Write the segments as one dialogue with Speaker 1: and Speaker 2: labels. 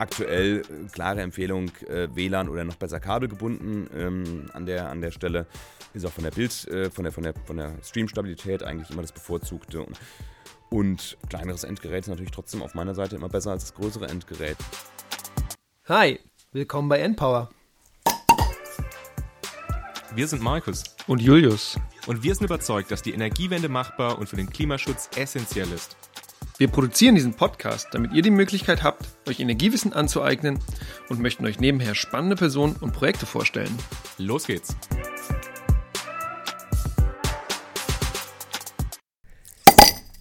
Speaker 1: aktuell äh, klare Empfehlung äh, WLAN oder noch besser Kabel gebunden ähm, an, der, an der Stelle. Ist auch von der Bild, äh, von der, von der, von der Streamstabilität eigentlich immer das bevorzugte. Und, und kleineres Endgerät ist natürlich trotzdem auf meiner Seite immer besser als das größere Endgerät.
Speaker 2: Hi, willkommen bei Endpower.
Speaker 3: Wir sind Markus
Speaker 2: und Julius.
Speaker 3: Und wir sind überzeugt, dass die Energiewende machbar und für den Klimaschutz essentiell ist.
Speaker 2: Wir produzieren diesen Podcast, damit ihr die Möglichkeit habt, euch Energiewissen anzueignen und möchten euch nebenher spannende Personen und Projekte vorstellen.
Speaker 3: Los geht's!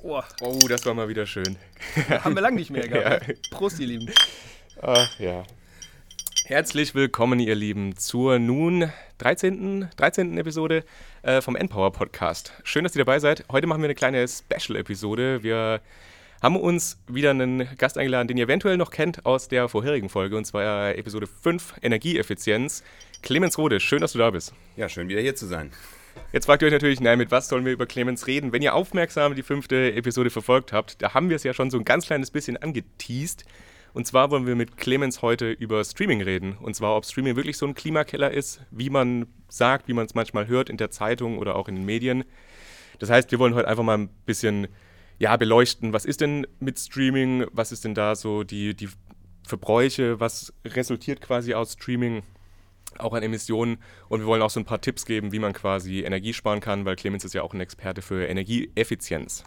Speaker 2: Oh,
Speaker 3: oh das war mal wieder schön.
Speaker 2: Haben wir lange nicht mehr gehabt. ja. Prost, ihr Lieben.
Speaker 3: Ach ja. Herzlich willkommen, ihr Lieben, zur nun 13. 13. Episode äh, vom Endpower Podcast. Schön, dass ihr dabei seid. Heute machen wir eine kleine Special-Episode. Wir haben uns wieder einen Gast eingeladen, den ihr eventuell noch kennt aus der vorherigen Folge, und zwar Episode 5 Energieeffizienz. Clemens Rode, schön, dass du da bist.
Speaker 1: Ja, schön wieder hier zu sein.
Speaker 3: Jetzt fragt ihr euch natürlich, nein, mit was sollen wir über Clemens reden? Wenn ihr aufmerksam die fünfte Episode verfolgt habt, da haben wir es ja schon so ein ganz kleines bisschen angeteased. Und zwar wollen wir mit Clemens heute über Streaming reden. Und zwar, ob Streaming wirklich so ein Klimakeller ist, wie man sagt, wie man es manchmal hört in der Zeitung oder auch in den Medien. Das heißt, wir wollen heute einfach mal ein bisschen ja, beleuchten, was ist denn mit Streaming, was ist denn da so die, die Verbräuche, was resultiert quasi aus Streaming, auch an Emissionen. Und wir wollen auch so ein paar Tipps geben, wie man quasi Energie sparen kann, weil Clemens ist ja auch ein Experte für Energieeffizienz.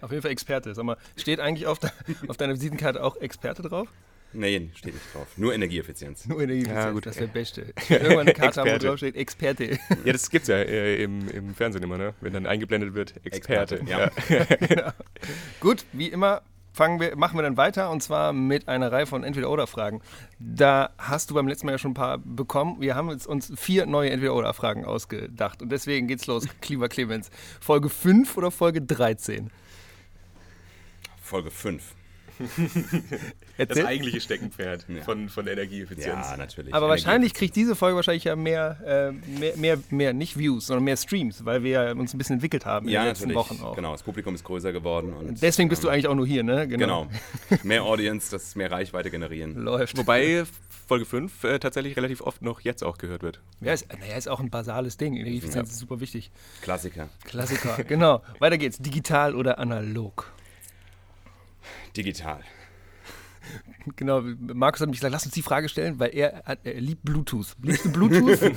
Speaker 2: Auf jeden Fall Experte. Sag mal, steht eigentlich auf, de auf deiner Visitenkarte auch Experte drauf?
Speaker 1: Nee, steht nicht drauf. Nur Energieeffizienz.
Speaker 2: Nur Energieeffizienz, ja, gut. das wäre Beste. Irgendwann eine Karte haben, wo drauf steht Experte.
Speaker 3: Ja, das gibt es ja äh, im, im, Fernsehen immer, ne? wenn dann eingeblendet wird, Experte. Experte
Speaker 2: ja. ja. genau. Gut, wie immer fangen wir, machen wir dann weiter und zwar mit einer Reihe von Entweder-Oder-Fragen. Da hast du beim letzten Mal ja schon ein paar bekommen. Wir haben uns vier neue Entweder-Oder-Fragen ausgedacht und deswegen geht's los. Lieber Clemens, Folge 5 oder Folge 13?
Speaker 1: Folge 5.
Speaker 3: das eigentliche Steckenpferd ja. von, von Energieeffizienz.
Speaker 1: Ja, natürlich.
Speaker 2: Aber wahrscheinlich kriegt diese Folge wahrscheinlich ja mehr, äh, mehr, mehr, mehr, nicht Views, sondern mehr Streams, weil wir uns ein bisschen entwickelt haben
Speaker 1: ja, in den letzten Wochen auch. Genau, das Publikum ist größer geworden. Und,
Speaker 2: Deswegen bist ähm, du eigentlich auch nur hier, ne?
Speaker 1: Genau. genau. mehr Audience, das mehr Reichweite generieren.
Speaker 3: Läuft. Wobei Folge 5 äh, tatsächlich relativ oft noch jetzt auch gehört wird.
Speaker 2: Ja, ist, naja, ist auch ein basales Ding. Energieeffizienz ja. ist super wichtig.
Speaker 1: Klassiker.
Speaker 2: Klassiker, genau. Weiter geht's. Digital oder analog?
Speaker 1: Digital.
Speaker 2: Genau, Markus hat mich gesagt, lass uns die Frage stellen, weil er, hat, er liebt Bluetooth. Liebst du Bluetooth?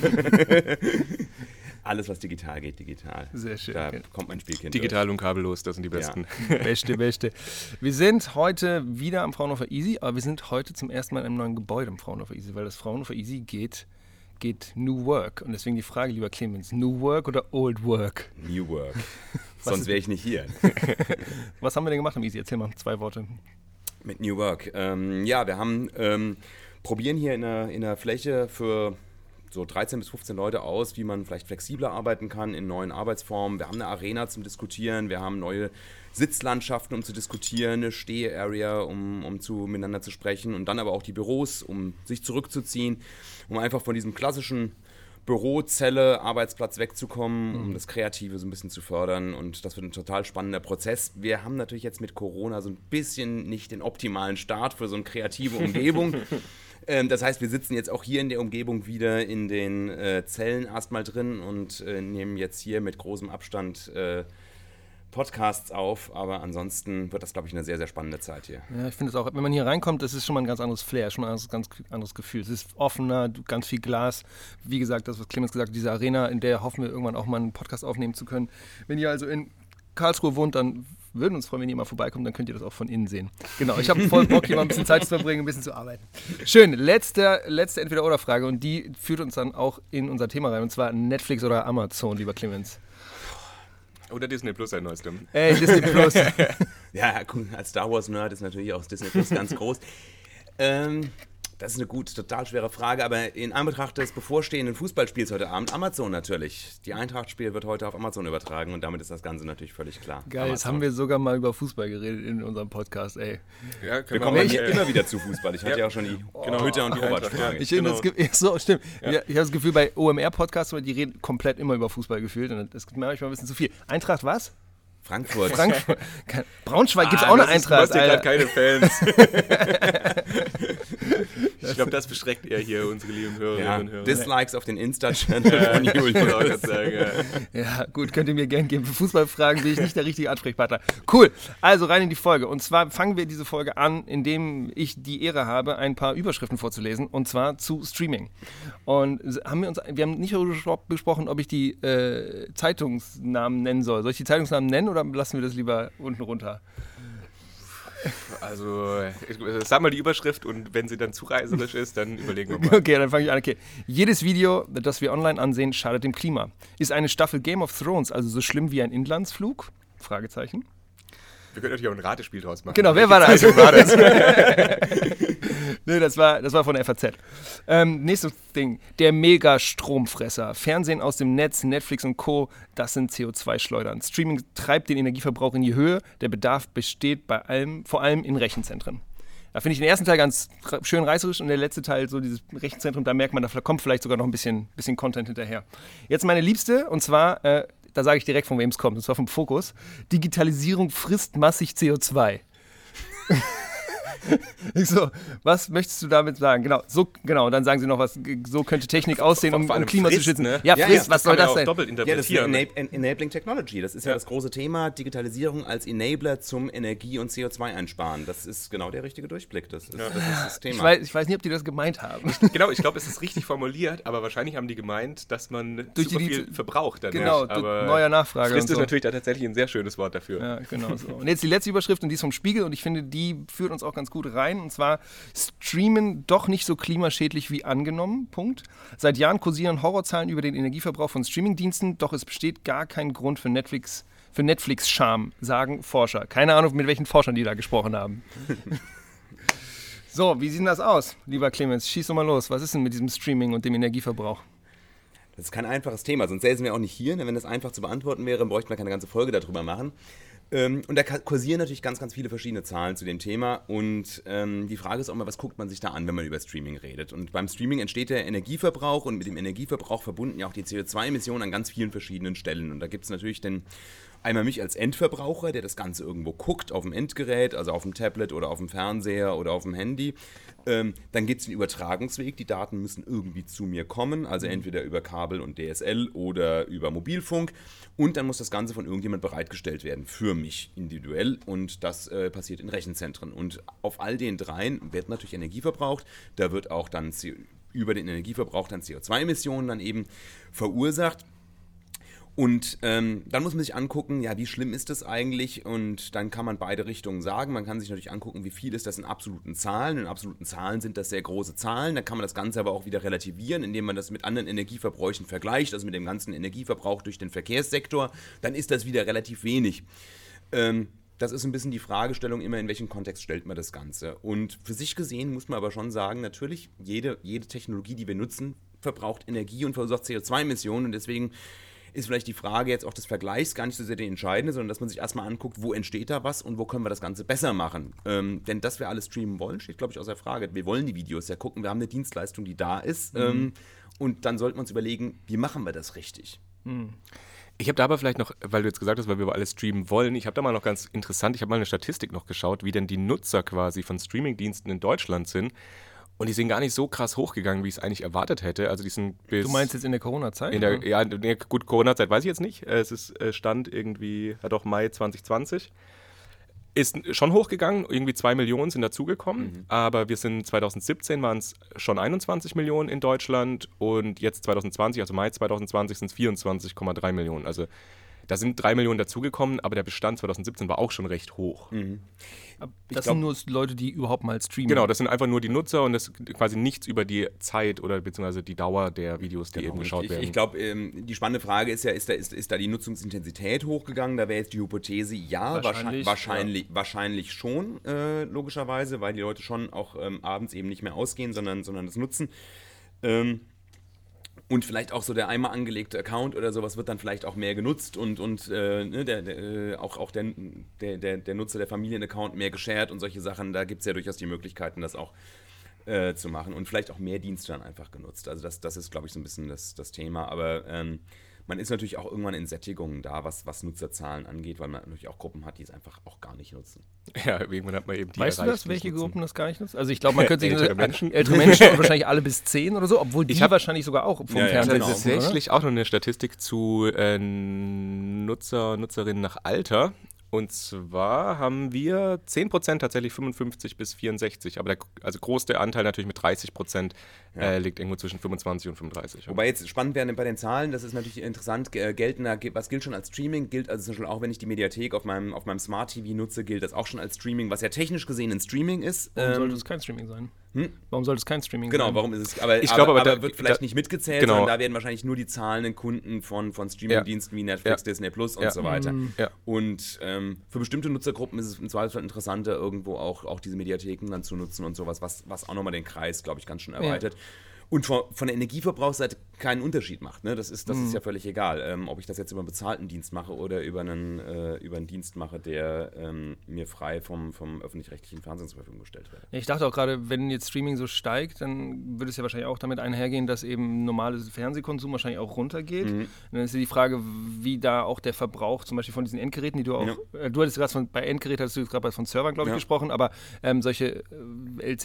Speaker 1: Alles, was digital geht, digital.
Speaker 2: Sehr schön.
Speaker 1: Da kommt mein Spielkind.
Speaker 3: Digital durch. und kabellos, das sind die besten.
Speaker 2: Ja. beste, beste. Wir sind heute wieder am Fraunhofer Easy, aber wir sind heute zum ersten Mal in einem neuen Gebäude am Fraunhofer Easy, weil das Fraunhofer Easy geht, geht New Work. Und deswegen die Frage, lieber Clemens, New Work oder Old Work?
Speaker 1: New Work. Sonst wäre ich nicht hier.
Speaker 2: was haben wir denn gemacht am Easy? Erzähl mal zwei Worte.
Speaker 1: Mit New Work. Ähm, ja, wir haben ähm, probieren hier in der, in der Fläche für so 13 bis 15 Leute aus, wie man vielleicht flexibler arbeiten kann in neuen Arbeitsformen. Wir haben eine Arena zum Diskutieren, wir haben neue Sitzlandschaften, um zu diskutieren, eine Steh-Area, um, um zu, miteinander zu sprechen und dann aber auch die Büros, um sich zurückzuziehen, um einfach von diesem klassischen Bürozelle, Arbeitsplatz wegzukommen, um mhm. das Kreative so ein bisschen zu fördern. Und das wird ein total spannender Prozess. Wir haben natürlich jetzt mit Corona so ein bisschen nicht den optimalen Start für so eine kreative Umgebung. ähm, das heißt, wir sitzen jetzt auch hier in der Umgebung wieder in den äh, Zellen erstmal drin und äh, nehmen jetzt hier mit großem Abstand äh, Podcasts auf, aber ansonsten wird das, glaube ich, eine sehr, sehr spannende Zeit hier.
Speaker 2: Ja, ich finde es auch, wenn man hier reinkommt, das ist schon mal ein ganz anderes Flair, schon mal ein ganz anderes Gefühl. Es ist offener, ganz viel Glas. Wie gesagt, das, was Clemens gesagt hat, diese Arena, in der hoffen wir irgendwann auch mal einen Podcast aufnehmen zu können. Wenn ihr also in Karlsruhe wohnt, dann würden uns freuen, wenn ihr mal vorbeikommt, dann könnt ihr das auch von innen sehen. Genau, ich habe voll Bock, hier mal ein bisschen Zeit zu verbringen, ein bisschen zu arbeiten. Schön, letzte, letzte Entweder-Oder-Frage und die führt uns dann auch in unser Thema rein und zwar Netflix oder Amazon, lieber Clemens.
Speaker 3: Oder Disney Plus ein neues
Speaker 2: Ey, Disney Plus.
Speaker 1: ja, als Star Wars-Nerd ist natürlich auch Disney Plus ganz groß. Ähm, das ist eine gute, total schwere Frage, aber in Anbetracht des bevorstehenden Fußballspiels heute Abend, Amazon natürlich. Die Eintracht-Spiel wird heute auf Amazon übertragen und damit ist das Ganze natürlich völlig klar.
Speaker 2: Geil, Amazon. jetzt haben wir sogar mal über Fußball geredet in unserem Podcast, ey.
Speaker 1: Ja, wir kommen hier immer wieder zu Fußball. Ich hatte ja, auch schon die genau. Hütter und die Robert-Frage.
Speaker 2: Ich, genau. so, stimmt. Ja. Ich habe das Gefühl, bei OMR-Podcasts, die reden komplett immer über Fußball gefühlt und das gibt mir manchmal ein bisschen zu viel. Eintracht was?
Speaker 1: Frankfurt.
Speaker 2: Frankfurt. Braunschweig gibt es auch eine Eintracht.
Speaker 3: Du hast ja keine Fans. ich glaube, das beschreckt eher hier unsere lieben Hörerinnen
Speaker 1: Ja,
Speaker 3: und Hörer.
Speaker 1: Dislikes auf den Insta-Channel von Julius.
Speaker 2: Ja, gut, könnt ihr mir gerne geben. Für Fußballfragen bin ich nicht der richtige Ansprechpartner. Cool, also rein in die Folge. Und zwar fangen wir diese Folge an, indem ich die Ehre habe, ein paar Überschriften vorzulesen. Und zwar zu Streaming. Und haben wir uns, wir haben nicht darüber besprochen, ob ich die äh, Zeitungsnamen nennen soll. Soll ich die Zeitungsnamen nennen oder lassen wir das lieber unten runter?
Speaker 3: Also, ich, sag mal die Überschrift und wenn sie dann zu reißerisch ist, dann überlegen wir mal.
Speaker 2: Okay, dann fange ich an. Okay. Jedes Video, das wir online ansehen, schadet dem Klima. Ist eine Staffel Game of Thrones also so schlimm wie ein Inlandsflug? Fragezeichen.
Speaker 3: Wir können natürlich auch ein Ratespiel draus machen.
Speaker 2: Genau, wer war das?
Speaker 3: war das?
Speaker 2: nee, das war, das war von der FAZ. Ähm, nächstes Ding. Der Mega-Stromfresser. Fernsehen aus dem Netz, Netflix und Co. Das sind CO2-Schleudern. Streaming treibt den Energieverbrauch in die Höhe. Der Bedarf besteht bei allem, vor allem in Rechenzentren. Da finde ich den ersten Teil ganz schön reißerisch und der letzte Teil, so dieses Rechenzentrum, da merkt man, da kommt vielleicht sogar noch ein bisschen, bisschen Content hinterher. Jetzt meine Liebste, und zwar, äh, da sage ich direkt, von wem es kommt, und zwar vom Fokus. Digitalisierung frisst massig CO2. Ich so, was möchtest du damit sagen? Genau, so, genau. Und dann sagen sie noch was, so könnte Technik aussehen, um, um Klima zu
Speaker 3: frisst,
Speaker 2: schützen.
Speaker 3: ne?
Speaker 2: Ja,
Speaker 1: Ja,
Speaker 2: frisst,
Speaker 1: ja,
Speaker 2: was soll das denn?
Speaker 3: doppelt
Speaker 1: Ja, das ist
Speaker 3: interpretieren.
Speaker 1: Enab En Enabling Technology. Das ist ja. das große Thema, Digitalisierung als Enabler zum Energie- und CO2-Einsparen. Das ist genau der richtige Durchblick. Das ist, das, ist das Thema.
Speaker 2: Ich weiß, ich weiß nicht, ob die das gemeint haben.
Speaker 3: genau, ich glaube, es ist richtig formuliert, aber wahrscheinlich haben die gemeint, dass man
Speaker 2: Durch
Speaker 3: super
Speaker 2: die-
Speaker 3: viel verbraucht dann
Speaker 2: Genau,
Speaker 3: nicht. Aber
Speaker 2: neuer Nachfrage
Speaker 3: Frist
Speaker 2: und
Speaker 3: ist
Speaker 2: so.
Speaker 3: natürlich da tatsächlich ein sehr schönes Wort dafür.
Speaker 2: Ja, genau so. Und jetzt die letzte Überschrift und die ist vom Spiegel und ich finde, die führt uns auch ganz gut rein. Und zwar Streamen doch nicht so klimaschädlich wie angenommen. Punkt. Seit Jahren kursieren Horrorzahlen über den Energieverbrauch von Streamingdiensten, doch es besteht gar kein Grund für Netflix. Für Netflix-Scham, sagen Forscher. Keine Ahnung, mit welchen Forschern die da gesprochen haben. so, wie sieht denn das aus, lieber Clemens? Schieß doch mal los. Was ist denn mit diesem Streaming und dem Energieverbrauch?
Speaker 1: Das ist kein einfaches Thema, sonst säßen wir auch nicht hier. denn Wenn das einfach zu beantworten wäre, bräuchten wir keine ganze Folge darüber machen. Ähm, und da kursieren natürlich ganz, ganz viele verschiedene Zahlen zu dem Thema. Und ähm, die Frage ist auch mal, was guckt man sich da an, wenn man über Streaming redet? Und beim Streaming entsteht der Energieverbrauch und mit dem Energieverbrauch verbunden ja auch die CO2-Emissionen an ganz vielen verschiedenen Stellen. Und da gibt es natürlich den Einmal mich als Endverbraucher, der das Ganze irgendwo guckt, auf dem Endgerät, also auf dem Tablet oder auf dem Fernseher oder auf dem Handy. Ähm, dann gibt es den Übertragungsweg. Die Daten müssen irgendwie zu mir kommen, also entweder über Kabel und DSL oder über Mobilfunk. Und dann muss das Ganze von irgendjemand bereitgestellt werden, für mich individuell. Und das äh, passiert in Rechenzentren. Und auf all den dreien wird natürlich Energie verbraucht. Da wird auch dann über den Energieverbrauch dann CO2-Emissionen dann eben verursacht. Und ähm, dann muss man sich angucken, ja, wie schlimm ist das eigentlich? Und dann kann man beide Richtungen sagen. Man kann sich natürlich angucken, wie viel ist das in absoluten Zahlen. In absoluten Zahlen sind das sehr große Zahlen. Dann kann man das Ganze aber auch wieder relativieren, indem man das mit anderen Energieverbräuchen vergleicht, also mit dem ganzen Energieverbrauch durch den Verkehrssektor. Dann ist das wieder relativ wenig. Ähm, das ist ein bisschen die Fragestellung immer, in welchem Kontext stellt man das Ganze. Und für sich gesehen muss man aber schon sagen, natürlich, jede, jede Technologie, die wir nutzen, verbraucht Energie und verursacht CO2-Emissionen. Und deswegen ist vielleicht die Frage jetzt auch des Vergleichs gar nicht so sehr die entscheidende, sondern dass man sich erstmal anguckt, wo entsteht da was und wo können wir das Ganze besser machen. Ähm, denn dass wir alles streamen wollen, steht, glaube ich, außer Frage. Wir wollen die Videos ja gucken, wir haben eine Dienstleistung, die da ist. Ähm, und dann sollten wir uns überlegen, wie machen wir das richtig?
Speaker 3: Ich habe da aber vielleicht noch, weil du jetzt gesagt hast, weil wir über alles streamen wollen, ich habe da mal noch ganz interessant, ich habe mal eine Statistik noch geschaut, wie denn die Nutzer quasi von Streamingdiensten in Deutschland sind. Und die sind gar nicht so krass hochgegangen, wie ich es eigentlich erwartet hätte. Also die sind bis
Speaker 2: Du meinst jetzt in der Corona-Zeit?
Speaker 3: in der, ja, nee, gut, Corona-Zeit weiß ich jetzt nicht. Es ist äh, Stand irgendwie, ja doch, Mai 2020. Ist schon hochgegangen, irgendwie 2 Millionen sind dazugekommen, aber wir sind 2017 waren es schon 21 Millionen in Deutschland und jetzt 2020, also Mai 2020, sind es 24,3 Millionen. Also da sind 3 Millionen dazugekommen, aber der Bestand 2017 war auch schon recht hoch.
Speaker 2: das
Speaker 3: glaub-
Speaker 2: sind nur Leute, die überhaupt mal streamen.
Speaker 3: Genau, das sind einfach nur die Nutzer und das quasi nichts über die Zeit oder beziehungsweise die Dauer der Videos, die eben geschaut
Speaker 1: ich,
Speaker 3: werden.
Speaker 1: Ich glaube, ähm, die spannende Frage ist ja, ist da, ist, ist da die Nutzungsintensität hochgegangen? Da wäre jetzt die Hypothese, ja,
Speaker 2: Wahrscheinlich,
Speaker 1: wahrscheinlich, wahrscheinlich, wahrscheinlich schon, äh, logischerweise, weil die Leute schon auch ähm, abends eben nicht mehr ausgehen, sondern, sondern das nutzen. Ähm, und vielleicht auch so der einmal angelegte Account oder sowas wird dann vielleicht auch mehr genutzt und, und äh, ne, der, der, äh, auch, auch der, der, der, Nutzer der Familienaccount mehr geshared und solche Sachen. Da gibt es ja durchaus die Möglichkeiten, das auch äh, zu machen und vielleicht auch mehr Dienste dann einfach genutzt. Also das, das ist, glaube ich, so ein bisschen das, das Thema. Aber ähm, man ist natürlich auch irgendwann in Sättigungen da, was, was Nutzerzahlen angeht, weil man natürlich auch Gruppen hat, die es einfach auch gar nicht nutzen.
Speaker 3: Ja, irgendwann hat man eben die
Speaker 2: Weißt du
Speaker 3: erreicht,
Speaker 2: das,
Speaker 3: die
Speaker 2: welche
Speaker 3: nutzen.
Speaker 2: Gruppen das gar nicht nutzen? Also ich glaube, man könnte sich
Speaker 3: Ältere Menschen.
Speaker 2: ältere Menschen und wahrscheinlich alle bis zehn oder so, obwohl die
Speaker 3: Ich hab-
Speaker 2: wahrscheinlich sogar auch vom
Speaker 1: Ja, ja,
Speaker 2: Fernseher
Speaker 1: genau.
Speaker 3: Tatsächlich auch noch eine Statistik zu äh, Nutzer, Nutzerinnen nach Alter. Und zwar haben wir 10% tatsächlich 55 bis 64, aber der also große Anteil natürlich mit 30% äh, liegt irgendwo zwischen 25 und 35.
Speaker 1: Wobei jetzt spannend wäre bei den Zahlen, das ist natürlich interessant, äh, geltender, ge- was gilt schon als Streaming, gilt also zum Beispiel auch, wenn ich die Mediathek auf meinem, auf meinem Smart TV nutze, gilt das auch schon als Streaming, was ja technisch gesehen ein Streaming ist.
Speaker 2: Warum
Speaker 1: Ähm,
Speaker 2: sollte es kein Streaming sein?
Speaker 1: hm?
Speaker 2: Warum sollte es kein Streaming
Speaker 1: Genau,
Speaker 2: sein?
Speaker 1: warum ist es? Aber,
Speaker 3: Ich glaube aber,
Speaker 1: aber
Speaker 3: da-
Speaker 1: wird vielleicht
Speaker 3: da-
Speaker 1: nicht mitgezählt,
Speaker 3: genau.
Speaker 1: sondern da werden wahrscheinlich nur die zahlenden Kunden von, von Streamingdiensten wie Netflix,
Speaker 3: Ja.
Speaker 1: Disney Plus und
Speaker 3: Ja.
Speaker 1: so weiter.
Speaker 3: Ja.
Speaker 1: Und ähm, für bestimmte Nutzergruppen ist es im Zweifelsfall interessanter, irgendwo auch, auch diese Mediatheken dann zu nutzen und sowas, was, was auch nochmal den Kreis, glaube ich, ganz schön erweitert. Und von, von der Energieverbrauchsseite keinen Unterschied macht. Ne? Das, ist, das ist ja völlig egal, ähm, ob ich das jetzt über einen bezahlten Dienst mache oder über einen, äh, über einen Dienst mache, der ähm, mir frei vom, vom öffentlich-rechtlichen Fernsehen zur Verfügung gestellt wird.
Speaker 2: Ja, Ich dachte auch gerade, wenn jetzt Streaming so steigt, dann würde es ja wahrscheinlich auch damit einhergehen, dass eben normales Fernsehkonsum wahrscheinlich auch runtergeht.
Speaker 1: Mhm.
Speaker 2: Dann ist ja die Frage, wie da auch der Verbrauch zum Beispiel von diesen Endgeräten, die du auch, äh, du hattest gerade von, bei Endgeräten hattest du gerade von Servern, glaube ich,
Speaker 1: Ja.
Speaker 2: gesprochen, aber ähm, solche äh,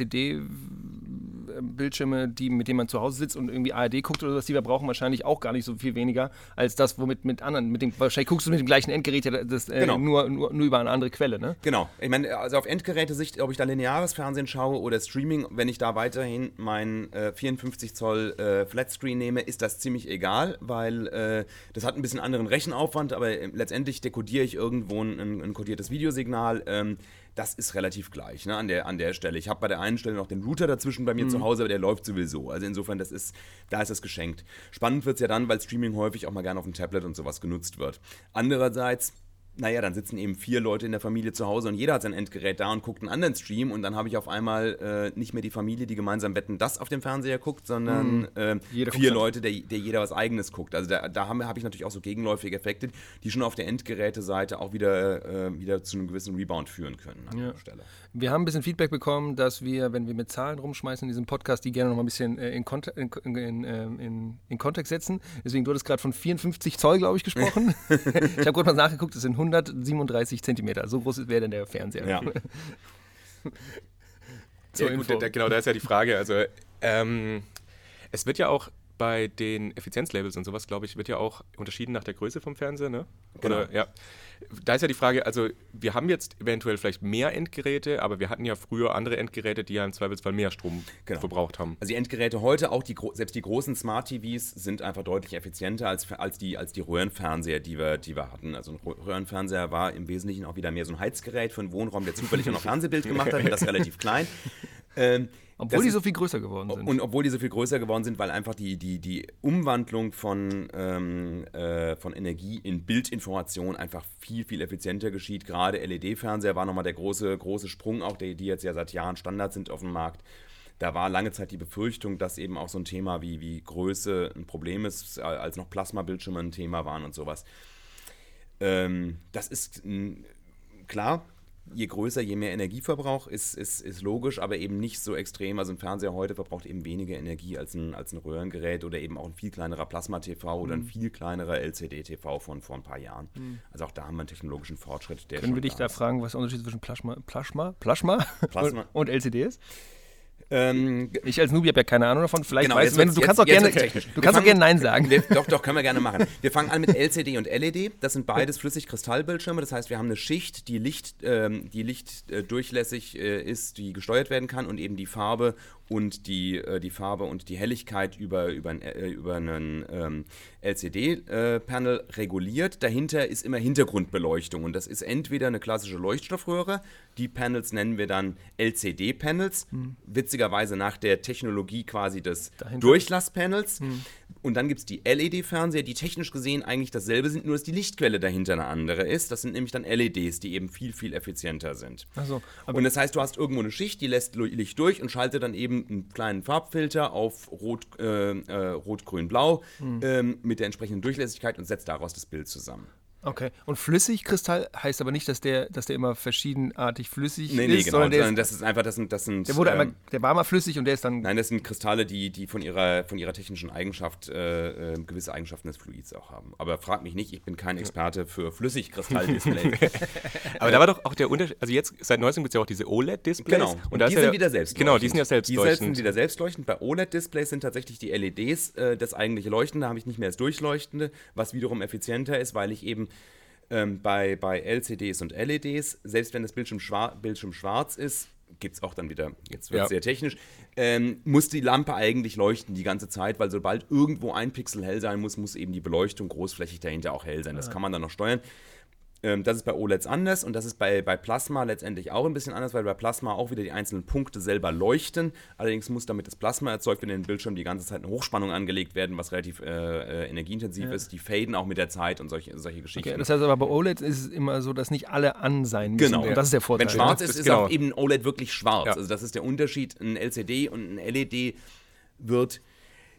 Speaker 2: LCD-Bildschirme, die, mit denen man zu Hause sitzt und irgendwie ARD guckt oder was, die verbrauchen wahrscheinlich auch gar nicht so viel weniger als das, womit mit anderen, mit dem, wahrscheinlich guckst du mit dem gleichen Endgerät ja das, äh,
Speaker 1: Genau.
Speaker 2: nur, nur, nur über eine andere Quelle, ne?
Speaker 1: Genau. Ich meine, also auf Endgerätesicht, ob ich da lineares Fernsehen schaue oder Streaming, wenn ich da weiterhin mein äh, 54 Zoll äh, Flatscreen nehme, ist das ziemlich egal, weil äh, das hat ein bisschen anderen Rechenaufwand, aber äh, letztendlich dekodiere ich irgendwo ein, ein, ein kodiertes Videosignal. Ähm, das ist relativ gleich ne, an, der, an der Stelle. Ich habe bei der einen Stelle noch den Router dazwischen bei mir zu Hause, aber der läuft sowieso. Also insofern, das ist, da ist das geschenkt. Spannend wird es ja dann, weil Streaming häufig auch mal gerne auf dem Tablet und sowas genutzt wird. Andererseits naja, dann sitzen eben vier Leute in der Familie zu Hause und jeder hat sein Endgerät da und guckt einen anderen Stream und dann habe ich auf einmal äh, nicht mehr die Familie, die gemeinsam wetten, das auf dem Fernseher guckt, sondern äh,
Speaker 2: Jeder guckt
Speaker 1: vier Leute, der, der jeder was eigenes guckt. Also da, da habe hab ich natürlich auch so gegenläufige Effekte, die schon auf der Endgeräteseite auch wieder, äh, wieder zu einem gewissen Rebound führen können an
Speaker 2: Ja.
Speaker 1: der Stelle.
Speaker 2: Wir haben ein bisschen Feedback bekommen, dass wir, wenn wir mit Zahlen rumschmeißen in diesem Podcast, die gerne noch mal ein bisschen äh, in, Konte in, in, ähm, in, in Kontext setzen. Deswegen, du hattest gerade von 54 Zoll, glaube ich, gesprochen. ich habe kurz mal nachgeguckt, das sind 137 Zentimeter. So groß wäre denn der Fernseher.
Speaker 1: Ja.
Speaker 2: Zur
Speaker 3: ja, gut, da, genau, da ist ja die Frage. Also, ähm, es wird ja auch bei den Effizienzlabels und sowas, glaube ich, wird ja auch unterschieden nach der Größe vom Fernseher, ne? Oder,
Speaker 1: Genau.
Speaker 3: ja. Da ist ja die Frage, also wir haben jetzt eventuell vielleicht mehr Endgeräte, aber wir hatten ja früher andere Endgeräte, die ja im Zweifelsfall mehr Strom
Speaker 1: Genau.
Speaker 3: verbraucht haben.
Speaker 1: Also die Endgeräte heute, auch die, selbst die großen Smart TVs, sind einfach deutlich effizienter als, als, die, als die Röhrenfernseher, die wir, die wir hatten. Also ein Rö- Röhrenfernseher war im Wesentlichen auch wieder mehr so ein Heizgerät für einen Wohnraum, der zufällig auch noch Fernsehbild gemacht hat und das relativ klein. Ähm,
Speaker 2: Obwohl die so viel größer geworden sind.
Speaker 1: und obwohl die so viel größer geworden sind, weil einfach die, die, die Umwandlung von, ähm, äh, von Energie in Bildinformation einfach viel, viel effizienter geschieht. Gerade LED-Fernseher war nochmal der große, große Sprung, auch die, die jetzt ja seit Jahren Standard sind auf dem Markt. Da war lange Zeit die Befürchtung, dass eben auch so ein Thema wie, wie Größe ein Problem ist, als noch Plasmabildschirme ein Thema waren und sowas. Ähm, das ist klar, je größer, je mehr Energieverbrauch ist, ist, ist logisch, aber eben nicht so extrem. Also ein Fernseher heute verbraucht eben weniger Energie als ein, als ein Röhrengerät oder eben auch ein viel kleinerer Plasma-TV oder ein
Speaker 2: Mhm.
Speaker 1: viel kleinerer LCD-TV von vor ein paar Jahren. Also auch da haben wir einen technologischen Fortschritt. Der
Speaker 2: Können wir dich da
Speaker 1: ist.
Speaker 2: fragen, was der Unterschied zwischen Plasma, Plasma, Plasma,
Speaker 1: Plasma.
Speaker 2: Und, und LCD ist?
Speaker 1: Ähm,
Speaker 2: Ich als Newbie habe ja keine Ahnung davon. Vielleicht
Speaker 1: Genau,
Speaker 2: weißt du, du kannst
Speaker 1: jetzt-
Speaker 2: auch gerne, du kannst auch gerne Nein sagen.
Speaker 1: Wir, doch, doch, können wir gerne machen. Wir fangen an mit LCD und LED. Das sind beides Flüssigkristallbildschirme. Das heißt, wir haben eine Schicht, die Licht, ähm, die Licht äh, durchlässig äh, ist, die gesteuert werden kann und eben die Farbe und die, äh, die Farbe und die Helligkeit über, über, ein, äh, über einen ähm, LCD-Panel reguliert. Dahinter ist immer Hintergrundbeleuchtung und das ist entweder eine klassische Leuchtstoffröhre, die Panels nennen wir dann LCD-Panels, witzigerweise nach der Technologie quasi des. Durchlasspanels. Und dann gibt es die LED-Fernseher, die technisch gesehen eigentlich dasselbe sind, nur dass die Lichtquelle dahinter eine andere ist. Das sind nämlich dann LEDs, die eben viel, viel effizienter sind.
Speaker 2: Ach so, aber
Speaker 1: Und das heißt, du hast irgendwo eine Schicht, die lässt Licht durch und schaltet dann eben einen kleinen Farbfilter auf Rot, äh, äh, Rot Grün, Blau
Speaker 2: Hm.
Speaker 1: ähm, mit der entsprechenden Durchlässigkeit und setzt daraus das Bild zusammen.
Speaker 2: Okay. Und Flüssigkristall heißt aber nicht, dass der, dass der immer verschiedenartig flüssig
Speaker 1: Nee,
Speaker 2: ist,
Speaker 1: nee, genau.
Speaker 2: sondern der,
Speaker 1: Sondern das ist einfach, das sind, das sind
Speaker 2: der wurde
Speaker 1: ähm,
Speaker 2: einmal, der war mal flüssig und der ist dann.
Speaker 1: Nein, das sind Kristalle, die, die von, ihrer, von ihrer technischen Eigenschaft äh, äh, gewisse Eigenschaften des Fluids auch haben. Aber frag mich nicht, ich bin kein Experte für Flüssigkristall-Display.
Speaker 3: Aber da war doch auch der Unterschied, also jetzt seit neuestem gibt es ja auch diese OLED-Displays.
Speaker 1: genau.
Speaker 3: Und da
Speaker 1: die
Speaker 3: ist ja
Speaker 1: sind
Speaker 3: der-
Speaker 1: wieder selbst
Speaker 3: Genau, die sind ja selbst
Speaker 1: Die sind wieder selbstleuchtend. Bei OLED-Displays sind tatsächlich die LEDs äh, das eigentliche Leuchten. Da habe ich nicht mehr das Durchleuchtende, was wiederum effizienter ist, weil ich eben ähm, bei, bei LCDs und LEDs, selbst wenn das Bildschirm, schwar Bildschirm schwarz ist, gibt es auch dann wieder, jetzt wird es
Speaker 3: Ja.
Speaker 1: sehr technisch, ähm, muss die Lampe eigentlich leuchten die ganze Zeit, weil sobald irgendwo ein Pixel hell sein muss, muss eben die Beleuchtung großflächig dahinter auch hell sein. Das kann man dann noch steuern. Ähm, das ist bei OLEDs anders und das ist bei, bei Plasma letztendlich auch ein bisschen anders, weil bei Plasma auch wieder die einzelnen Punkte selber leuchten. Allerdings muss damit das Plasma erzeugt werden in den Bildschirm die ganze Zeit eine Hochspannung angelegt werden, was relativ äh, äh, energieintensiv ist. Die faden auch mit der Zeit und solche, solche Geschichten.
Speaker 2: Okay, das heißt aber bei OLED ist es immer so, dass nicht alle an sein müssen.
Speaker 1: Genau.
Speaker 2: Und das ist der Vorteil.
Speaker 1: Wenn schwarz
Speaker 3: das
Speaker 1: ist,
Speaker 3: ist genau.
Speaker 1: auch eben ein OLED wirklich schwarz.
Speaker 3: Ja.
Speaker 1: Also das ist der Unterschied. Ein LCD und ein LED wird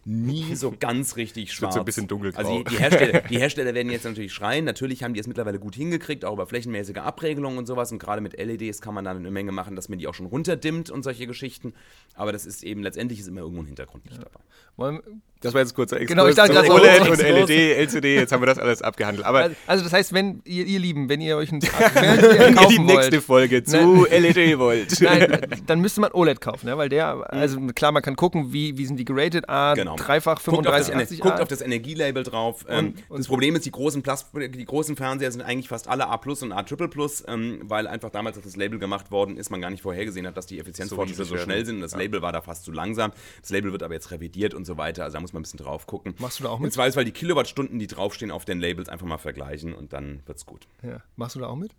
Speaker 1: nie so ganz richtig schwarz.
Speaker 3: so ein bisschen dunkelgrau.
Speaker 1: Also die, die, Hersteller, die Hersteller werden jetzt natürlich schreien. Natürlich haben die es mittlerweile gut hingekriegt, auch über flächenmäßige Abregelungen und sowas. Und gerade mit LEDs kann man dann eine Menge machen, dass man die auch schon runterdimmt und solche Geschichten. Aber das ist eben, letztendlich ist immer irgendwo ein Hintergrundlicht dabei.
Speaker 2: Wollen,
Speaker 3: Das war jetzt ein kurzer Exkurs
Speaker 2: Genau, ich dachte gerade so,
Speaker 3: OLED und. LED, LCD, jetzt haben wir das alles abgehandelt. Aber
Speaker 2: also, also das heißt, wenn ihr, ihr Lieben, wenn ihr euch ein wenn ihr
Speaker 3: die nächste
Speaker 2: wollt,
Speaker 3: Folge zu
Speaker 2: Nein.
Speaker 3: LED wollt.
Speaker 2: Nein, dann müsste man OLED kaufen, ja, weil der, also klar, man kann gucken, wie, wie sind die geratet, A,
Speaker 1: Genau.
Speaker 2: dreifach,
Speaker 1: Guckt auf, das,
Speaker 2: 35, 80
Speaker 1: guckt auf das Energielabel drauf. Ähm,
Speaker 2: Und- und-
Speaker 1: das Problem ist, die großen, Plus, die großen Fernseher sind eigentlich fast alle A Plus und A Triple Plus, ähm, weil einfach damals, als das Label gemacht worden ist, man gar nicht vorhergesehen hat, dass die Effizienzfortschritte so,
Speaker 3: werden.
Speaker 1: schnell sind. Das Label war da fast zu langsam. Das Label wird aber jetzt revidiert und so weiter. Also da muss man ein bisschen drauf gucken.
Speaker 2: Machst du da auch mit?
Speaker 1: Zweifelsfall die Kilowattstunden, die draufstehen auf den Labels, einfach mal vergleichen und dann wird's gut.
Speaker 2: Ja. Machst du da auch mit?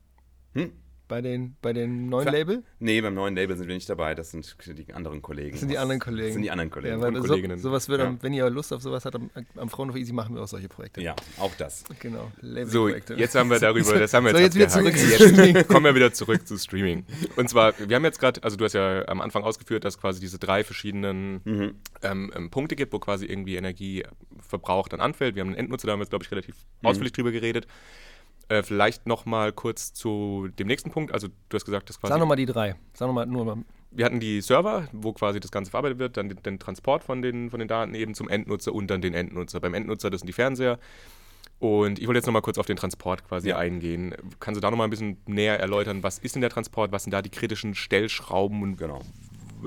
Speaker 1: Hm?
Speaker 2: Bei den, bei den neuen
Speaker 1: Ver-
Speaker 2: Label?
Speaker 1: Nee, beim neuen Label sind wir nicht dabei. Das sind die anderen Kollegen.
Speaker 2: Das sind die anderen Kollegen.
Speaker 1: Das sind die anderen Kollegen.
Speaker 2: Ja, so, sowas wird,
Speaker 1: Ja.
Speaker 2: am- wenn ihr Lust auf sowas habt, am, am Fraunhofer Easy machen wir auch solche Projekte.
Speaker 1: ja, auch das.
Speaker 2: Genau,
Speaker 3: So,
Speaker 2: Labelprojekte.
Speaker 3: jetzt haben wir darüber, das haben wir
Speaker 2: So,
Speaker 3: jetzt,
Speaker 2: jetzt wieder zurück zu Streaming.
Speaker 3: Jetzt kommen wir wieder zurück zu Streaming. Und zwar, wir haben jetzt gerade, also du hast ja am Anfang ausgeführt, dass quasi diese drei verschiedenen
Speaker 1: Mhm.
Speaker 3: ähm, ähm, Punkte gibt, wo quasi irgendwie Energieverbrauch dann anfällt. Wir haben einen Endnutzer, da haben wir jetzt, glaube ich, relativ
Speaker 1: Mhm.
Speaker 3: ausführlich drüber geredet. Äh, vielleicht noch mal kurz zu dem nächsten Punkt. Also du hast gesagt, dass quasi
Speaker 2: Sag nochmal die drei. Sag nochmal nur mal.
Speaker 3: wir hatten die Server, wo quasi das Ganze verarbeitet wird, dann den, den Transport von den, von den Daten eben zum Endnutzer und dann den Endnutzer. Beim Endnutzer, das sind die Fernseher. Und ich wollte jetzt nochmal kurz auf den Transport quasi
Speaker 1: Ja.
Speaker 3: eingehen. Kannst du da nochmal ein bisschen näher erläutern, was ist denn der Transport, was sind da die kritischen Stellschrauben und
Speaker 1: Genau.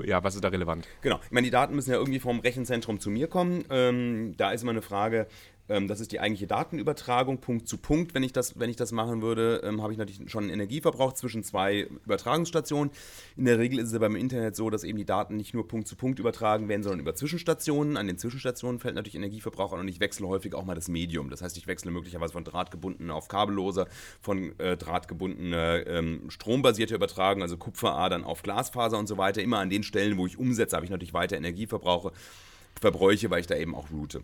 Speaker 3: ja, was ist da relevant?
Speaker 1: Genau. Ich meine, die Daten müssen ja irgendwie vom Rechenzentrum zu mir kommen. Ähm, da ist immer eine Frage, ähm, das ist die eigentliche Datenübertragung, Punkt zu Punkt. Wenn ich das, wenn ich das machen würde, ähm, habe ich natürlich schon einen Energieverbrauch zwischen zwei Übertragungsstationen. In der Regel ist es aber im Internet so, dass eben die Daten nicht nur Punkt zu Punkt übertragen werden, sondern über Zwischenstationen. An den Zwischenstationen fällt natürlich Energieverbrauch an und ich wechsle häufig auch mal das Medium. Das heißt, ich wechsle möglicherweise von drahtgebundener auf kabelloser, von äh, drahtgebundener ähm, strombasierter Übertragung, also Kupferadern auf Glasfaser und so weiter. Immer an den Stellen, wo ich umsetze, habe ich natürlich weiter Energieverbrauche, Verbräuche, weil ich da eben auch route.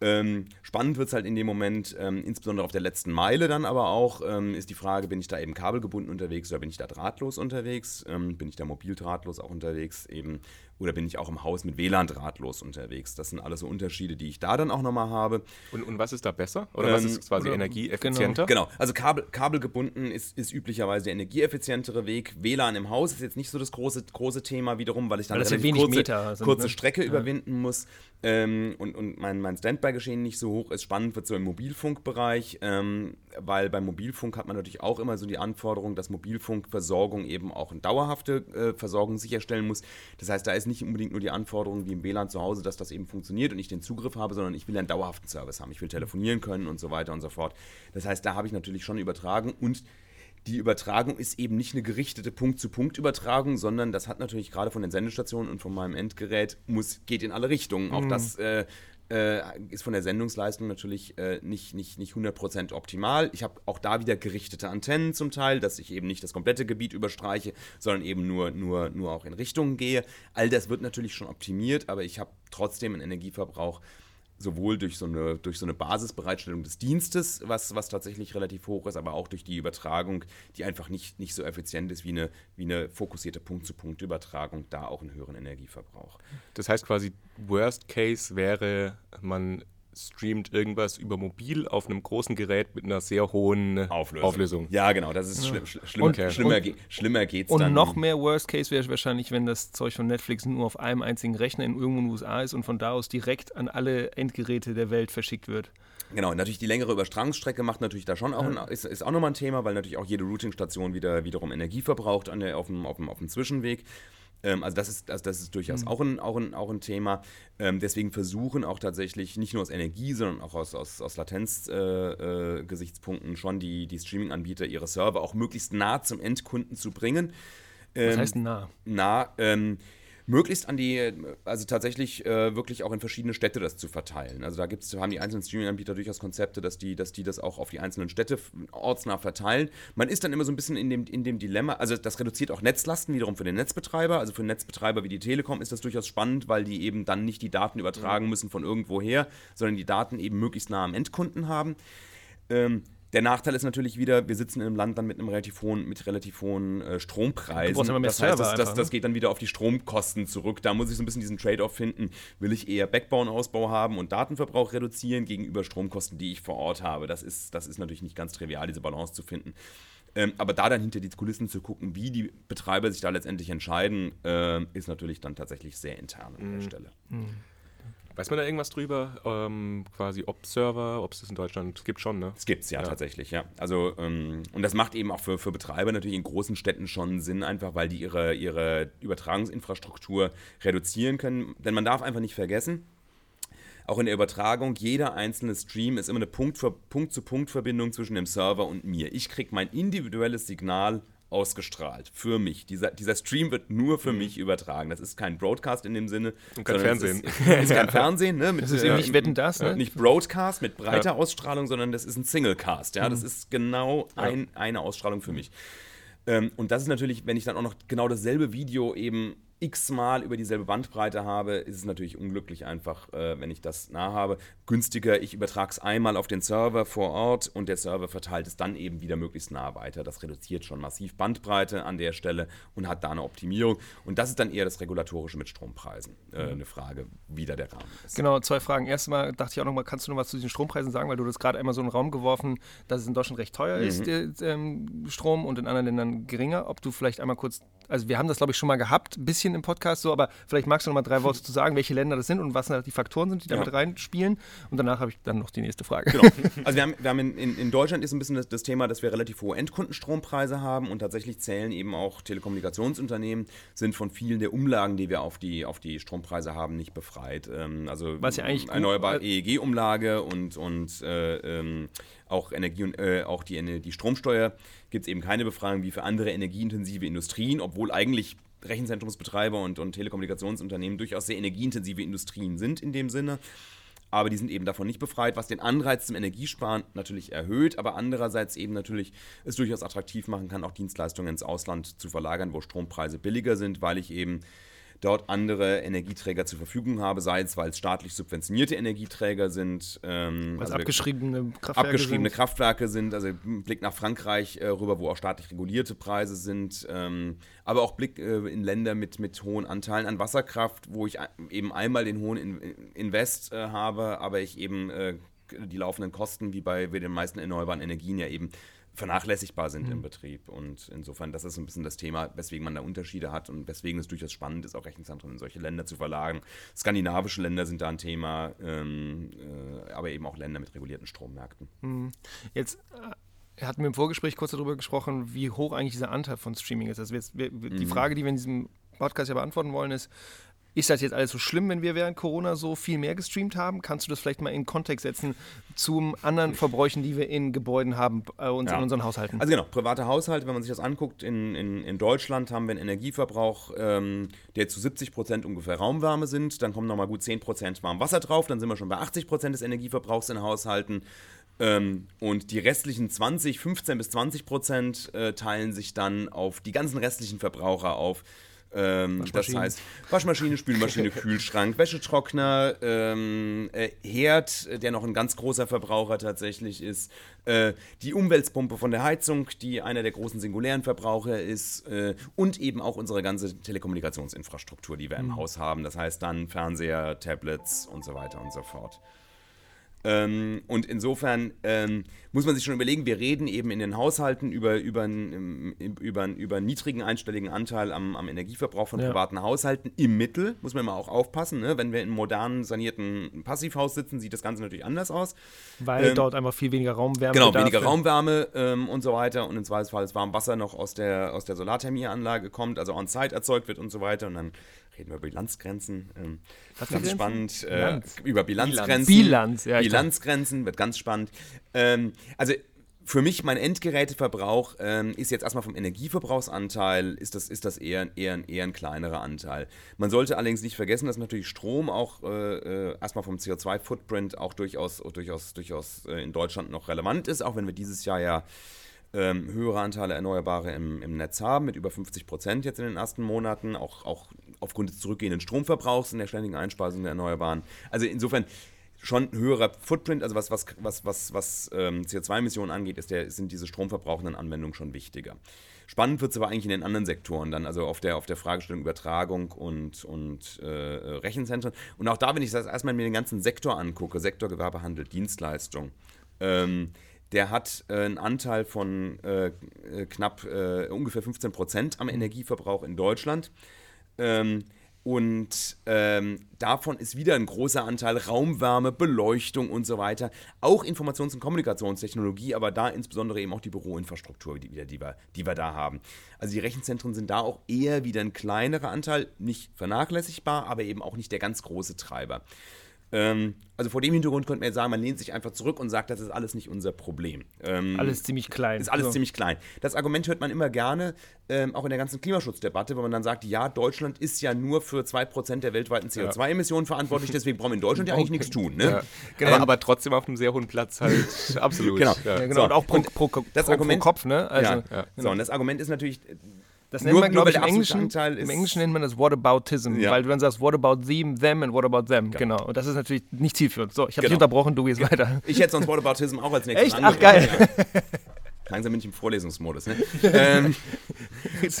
Speaker 1: Ähm, spannend wird es halt in dem Moment, ähm, insbesondere auf der letzten Meile dann aber auch, ähm, ist die Frage, bin ich da eben kabelgebunden unterwegs oder bin ich da drahtlos unterwegs? Ähm, bin ich da mobil drahtlos auch unterwegs eben? Oder bin ich auch im Haus mit WLAN drahtlos unterwegs? Das sind alles so Unterschiede, die ich da dann auch nochmal habe.
Speaker 3: Und, und was ist da besser? Oder was
Speaker 1: Ähm,
Speaker 3: ist quasi
Speaker 2: oder-
Speaker 3: energieeffizienter?
Speaker 1: Genau, also Kabel, kabelgebunden ist, ist üblicherweise der energieeffizientere Weg. WLAN im Haus ist jetzt nicht so das große, große Thema wiederum, weil ich dann
Speaker 2: Weil ja
Speaker 1: relativ
Speaker 2: wenig
Speaker 1: kurze,
Speaker 2: Meter sind,
Speaker 1: kurze
Speaker 2: ne?
Speaker 1: Strecke überwinden muss ähm, und, und mein, mein Standby-Geschehen nicht so hoch ist. Spannend wird so im Mobilfunkbereich, ähm, weil beim Mobilfunk hat man natürlich auch immer so die Anforderung, dass Mobilfunkversorgung eben auch eine dauerhafte äh, Versorgung sicherstellen muss. Das heißt, da ist nicht unbedingt nur die Anforderung wie im WLAN zu Hause, dass das eben funktioniert und ich den Zugriff habe, sondern ich will einen dauerhaften Service haben. Ich will telefonieren können und so weiter und so fort. Das heißt, da habe ich natürlich schon übertragen und die Übertragung ist eben nicht eine gerichtete Punkt-zu-Punkt-Übertragung, sondern das hat natürlich gerade von den Sendestationen und von meinem Endgerät, muss, geht in alle Richtungen. Auch das äh, äh, ist von der Sendungsleistung natürlich äh, nicht, nicht, nicht 100% optimal. Ich habe auch da wieder gerichtete Antennen zum Teil, dass ich eben nicht das komplette Gebiet überstreiche, sondern eben nur, nur, nur auch in Richtungen gehe. All das wird natürlich schon optimiert, aber ich habe trotzdem einen Energieverbrauch, sowohl durch so eine, durch so eine Basisbereitstellung des Dienstes, was, was tatsächlich relativ hoch ist, aber auch durch die Übertragung, die einfach nicht, nicht so effizient ist wie eine, wie eine fokussierte Punkt-zu-Punkt-Übertragung, da auch einen höheren Energieverbrauch.
Speaker 3: Das heißt quasi, Worst Case wäre, man streamt irgendwas über mobil auf einem großen Gerät mit einer sehr hohen
Speaker 1: Auflösung.
Speaker 3: Auflösung.
Speaker 1: Ja, genau, das ist schlimm. Schli schlimmer,
Speaker 2: Und-
Speaker 1: schlimmer,
Speaker 2: und-
Speaker 1: ge schlimmer geht's
Speaker 2: Und
Speaker 1: dann.
Speaker 2: noch mehr Worst Case wäre wahrscheinlich, wenn das Zeug von Netflix nur auf einem einzigen Rechner in irgendwo in den USA ist und von da aus direkt an alle Endgeräte der Welt verschickt wird.
Speaker 1: Genau, und natürlich die längere Übertragungsstrecke macht natürlich da schon auch ein, ist, ist auch nochmal ein Thema, weil natürlich auch jede Routing-Station wieder wiederum Energie verbraucht an der, auf, dem, auf, dem, auf dem Zwischenweg. Ähm, also das ist, also das ist durchaus auch, ein, auch, ein, auch ein Thema. Ähm, deswegen versuchen auch tatsächlich nicht nur aus Energie, sondern auch aus, aus, aus Latenz-Gesichtspunkten äh, Gesichtspunkten schon die, die Streaming-Anbieter ihre Server auch möglichst nah zum Endkunden zu bringen.
Speaker 2: Was
Speaker 1: Ähm,
Speaker 2: heißt denn nah?
Speaker 1: nah, ähm, möglichst an die, also tatsächlich äh, wirklich auch in verschiedene Städte das zu verteilen. Also da gibt's, haben die einzelnen Streaming-Anbieter durchaus Konzepte, dass die, dass die das auch auf die einzelnen Städte ortsnah verteilen. Man ist dann immer so ein bisschen in dem, in dem Dilemma, also das reduziert auch Netzlasten wiederum für den Netzbetreiber. Also für einen Netzbetreiber wie die Telekom ist das durchaus spannend, weil die eben dann nicht die Daten übertragen müssen von irgendwoher, sondern die Daten eben möglichst nah am Endkunden haben. Ähm, der Nachteil ist natürlich wieder, wir sitzen in einem Land dann mit einem relativ hohen, mit relativ hohen äh, Strompreisen.
Speaker 2: Du immer mehr
Speaker 1: das heißt,
Speaker 2: Server
Speaker 1: das, das,
Speaker 2: einfach,
Speaker 1: das
Speaker 2: ne?
Speaker 1: geht dann wieder auf die Stromkosten zurück. Da muss ich so ein bisschen diesen Trade-off finden. Will ich eher Backbone-Ausbau haben und Datenverbrauch reduzieren gegenüber Stromkosten, die ich vor Ort habe? Das ist, das ist natürlich nicht ganz trivial, diese Balance zu finden. Ähm, aber da dann hinter die Kulissen zu gucken, wie die Betreiber sich da letztendlich entscheiden, ähm, ist natürlich dann tatsächlich sehr intern an
Speaker 2: Mhm.
Speaker 1: der Stelle.
Speaker 3: Weiß man da irgendwas drüber? Ähm, quasi ob Server, ob es das in Deutschland gibt schon, ne?
Speaker 1: Das gibt es ja, tatsächlich, ja. Also, ähm, und das macht eben auch für, für Betreiber natürlich in großen Städten schon Sinn, einfach weil die ihre, ihre Übertragungsinfrastruktur reduzieren können. Denn man darf einfach nicht vergessen, auch in der Übertragung, jeder einzelne Stream ist immer eine Punkt-zu-Punkt-Verbindung zwischen dem Server und mir. Ich kriege mein individuelles Signal ausgestrahlt für mich. Dieser, dieser Stream wird nur für mich übertragen. Das ist kein Broadcast in dem Sinne.
Speaker 3: Und kein
Speaker 1: sondern es
Speaker 3: Fernsehen.
Speaker 1: Ist, ist kein Fernsehen, ne? Mit,
Speaker 2: Das ist eben nicht Wetten, das, ne?
Speaker 1: Nicht Broadcast mit breiter Ausstrahlung, sondern das ist ein Singlecast. Ja?
Speaker 2: Mhm.
Speaker 1: Das ist genau ein, eine Ausstrahlung für mich. Ähm, und das ist natürlich, wenn ich dann auch noch genau dasselbe Video eben x-mal über dieselbe Bandbreite habe, ist es natürlich unglücklich einfach, äh, wenn ich das nah habe. Günstiger, ich übertrage es einmal auf den Server vor Ort und der Server verteilt es dann eben wieder möglichst nah weiter. Das reduziert schon massiv Bandbreite an der Stelle und hat da eine Optimierung. Und das ist dann eher das Regulatorische mit Strompreisen. Äh, eine Frage, wie da der Rahmen ist.
Speaker 2: Genau, zwei Fragen. Erstmal dachte ich auch noch mal, kannst du noch was zu diesen Strompreisen sagen, weil du das gerade einmal so in den Raum geworfen, dass es in Deutschland recht teuer ist, der ähm, Strom und in anderen Ländern geringer. Ob du vielleicht einmal kurz, also wir haben das glaube ich schon mal gehabt, ein bisschen im Podcast so, aber vielleicht magst du noch mal drei Worte zu sagen, welche Länder das sind und was da die Faktoren sind, die
Speaker 1: Ja.
Speaker 2: damit reinspielen. Und danach habe ich dann noch die nächste Frage.
Speaker 1: Genau. Also wir haben, wir haben in, in, in Deutschland ist ein bisschen das, das Thema, dass wir relativ hohe Endkundenstrompreise haben und tatsächlich zählen eben auch Telekommunikationsunternehmen, sind von vielen der Umlagen, die wir auf die, auf die Strompreise haben, nicht befreit. Ähm, also
Speaker 2: Was ja eigentlich
Speaker 1: erneuerbare EEG-Umlage und, und äh, ähm, auch Energie und äh, auch die, die Stromsteuer gibt es eben keine Befreiung wie für andere energieintensive Industrien, obwohl eigentlich Rechenzentrumsbetreiber und, und Telekommunikationsunternehmen durchaus sehr energieintensive Industrien sind in dem Sinne. Aber die sind eben davon nicht befreit, was den Anreiz zum Energiesparen natürlich erhöht, aber andererseits eben natürlich es durchaus attraktiv machen kann, auch Dienstleistungen ins Ausland zu verlagern, wo Strompreise billiger sind, weil ich eben dort andere Energieträger zur Verfügung habe, sei es, weil es staatlich subventionierte Energieträger sind. Ähm, also
Speaker 2: abgeschriebene Kraftwerke
Speaker 1: abgeschriebene
Speaker 2: sind.
Speaker 1: Kraftwerke sind, also Blick nach Frankreich äh, rüber, wo auch staatlich regulierte Preise sind, ähm, aber auch Blick äh, in Länder mit, mit hohen Anteilen an Wasserkraft, wo ich eben einmal den hohen in Invest äh, habe, aber ich eben äh, die laufenden Kosten, wie bei den meisten erneuerbaren Energien ja eben vernachlässigbar sind im Betrieb. Und insofern, das ist ein bisschen das Thema, weswegen man da Unterschiede hat und weswegen es durchaus spannend ist, auch Rechenzentren in solche Länder zu verlagern. Skandinavische Länder sind da ein Thema, ähm, äh, aber eben auch Länder mit regulierten Strommärkten.
Speaker 2: Jetzt äh, hatten wir im Vorgespräch kurz darüber gesprochen, wie hoch eigentlich dieser Anteil von Streaming ist. Also jetzt, wir, die Frage, die wir in diesem Podcast ja beantworten wollen, ist, ist das jetzt alles so schlimm, wenn wir während Corona so viel mehr gestreamt haben? Kannst du das vielleicht mal in Kontext setzen zum anderen Verbräuchen, die wir in Gebäuden haben äh, und
Speaker 1: Ja.
Speaker 2: in unseren Haushalten?
Speaker 1: Also genau, private Haushalte, wenn man sich das anguckt, in, in, in Deutschland haben wir einen Energieverbrauch, ähm, der zu 70 Prozent ungefähr Raumwärme sind. Dann kommen nochmal gut 10 Prozent Warmwasser drauf. Dann sind wir schon bei 80 Prozent des Energieverbrauchs in Haushalten. Ähm, und die restlichen 20, 15 bis 20 Prozent äh, teilen sich dann auf die ganzen restlichen Verbraucher auf. Ähm, das heißt, Waschmaschine, Spülmaschine, Kühlschrank, Wäschetrockner, ähm, äh, Herd, der noch ein ganz großer Verbraucher tatsächlich ist, äh, die Umweltpumpe von der Heizung, die einer der großen singulären Verbraucher ist, äh, und eben auch unsere ganze Telekommunikationsinfrastruktur, die wir im Haus haben. Das heißt dann Fernseher, Tablets und so weiter und so fort. Ähm, und insofern ähm, muss man sich schon überlegen, wir reden eben in den Haushalten über, über, einen, über, über einen niedrigen einstelligen Anteil am, am Energieverbrauch von ja. privaten Haushalten. Im Mittel muss man immer auch aufpassen. Ne? Wenn wir in einem modernen, sanierten Passivhaus sitzen, sieht das Ganze natürlich anders aus.
Speaker 2: Weil ähm, dort einfach viel weniger Raumwärme
Speaker 1: Genau, weniger Raumwärme ähm, und so weiter. Und im Zweifelsfall das warme Wasser noch aus der, aus der Solarthermieanlage kommt, also on-site erzeugt wird und so weiter. Und dann reden wir über Bilanzgrenzen. Ähm, ganz Grenzen? spannend. Äh, über Bilanzgrenzen.
Speaker 2: Bilanz,
Speaker 1: ja. Bilanzgrenzen wird ganz spannend. Ähm, also für mich, mein Endgeräteverbrauch ähm, ist jetzt erstmal vom Energieverbrauchsanteil, ist das, ist das eher, eher, eher ein kleinerer Anteil. Man sollte allerdings nicht vergessen, dass natürlich Strom auch äh, äh erstmal vom CO2-Footprint auch durchaus, durchaus, durchaus äh, in Deutschland noch relevant ist, auch wenn wir dieses Jahr ja ähm, höhere Anteile Erneuerbare im, im Netz haben, mit über 50 Prozent jetzt in den ersten Monaten, auch, auch aufgrund des zurückgehenden Stromverbrauchs in der ständigen Einspeisung der Erneuerbaren. Also insofern schon ein höherer Footprint, also was, was, was, was, was ähm, CO2-Emissionen angeht, ist der, sind diese stromverbrauchenden Anwendungen schon wichtiger. Spannend wird es aber eigentlich in den anderen Sektoren dann, also auf der, auf der Fragestellung Übertragung und, und äh, Rechenzentren. Und auch da, wenn ich das erstmal mir den ganzen Sektor angucke, Sektor Gewerbehandel, Dienstleistung, ähm, der hat äh, einen Anteil von äh, äh knapp äh, ungefähr 15 Prozent am Energieverbrauch in Deutschland. Ähm, und ähm, davon ist wieder ein großer Anteil Raumwärme, Beleuchtung und so weiter. Auch Informations- und Kommunikationstechnologie, aber da insbesondere eben auch die Büroinfrastruktur, die, die, wir, die wir da haben. Also die Rechenzentren sind da auch eher wieder ein kleinerer Anteil, nicht vernachlässigbar, aber eben auch nicht der ganz große Treiber. Ähm, also vor dem Hintergrund könnte man jetzt sagen, man lehnt sich einfach zurück und sagt, das ist alles nicht unser Problem.
Speaker 2: Ähm, alles ziemlich klein.
Speaker 1: Ist alles so. ziemlich klein. Das Argument hört man immer gerne, ähm, auch in der ganzen Klimaschutzdebatte, wo man dann sagt, ja, Deutschland ist ja nur für 2% der weltweiten CO2-Emissionen ja. verantwortlich, deswegen brauchen wir in Deutschland ja eigentlich nichts tun. Ne? Ja.
Speaker 3: Genau, ähm, aber trotzdem auf einem sehr hohen Platz halt, absolut.
Speaker 2: Genau, ja. genau. So, und auch pro, pro, pro, das Argument, pro Kopf. Ne?
Speaker 1: Also, ja. Genau. So, und das Argument ist natürlich,
Speaker 2: das nennt nur, man, glaube ich, im Englischen, im Englischen nennt man das Whataboutism, ja. weil du dann sagst, what about them, them and what about them. Genau. genau. Und das ist natürlich nicht zielführend. So, ich habe genau. dich unterbrochen, du gehst weiter.
Speaker 1: Ich hätte sonst Whataboutism auch als nächstes
Speaker 2: Echt? Ach, geil.
Speaker 1: Langsam bin ich im Vorlesungsmodus. Ne? ähm,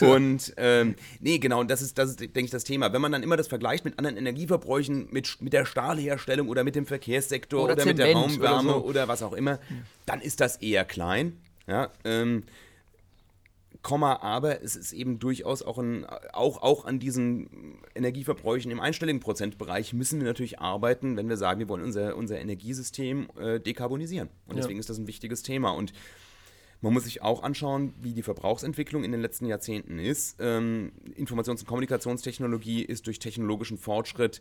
Speaker 1: und ähm, nee, genau, das ist, das ist, denke ich, das Thema. Wenn man dann immer das vergleicht mit anderen Energieverbräuchen, mit, mit der Stahlherstellung oder mit dem Verkehrssektor oder, oder mit der Raumwärme oder, so. oder, was auch immer, dann ist das eher klein. Ja, ähm, Komma, aber es ist eben durchaus auch, ein, auch, auch an diesen Energieverbräuchen im einstelligen Prozentbereich müssen wir natürlich arbeiten, wenn wir sagen, wir wollen unser, unser Energiesystem äh, dekarbonisieren. Und ja. deswegen ist das ein wichtiges Thema. Und man muss sich auch anschauen, wie die Verbrauchsentwicklung in den letzten Jahrzehnten ist. Ähm, Informations- und Kommunikationstechnologie ist durch technologischen Fortschritt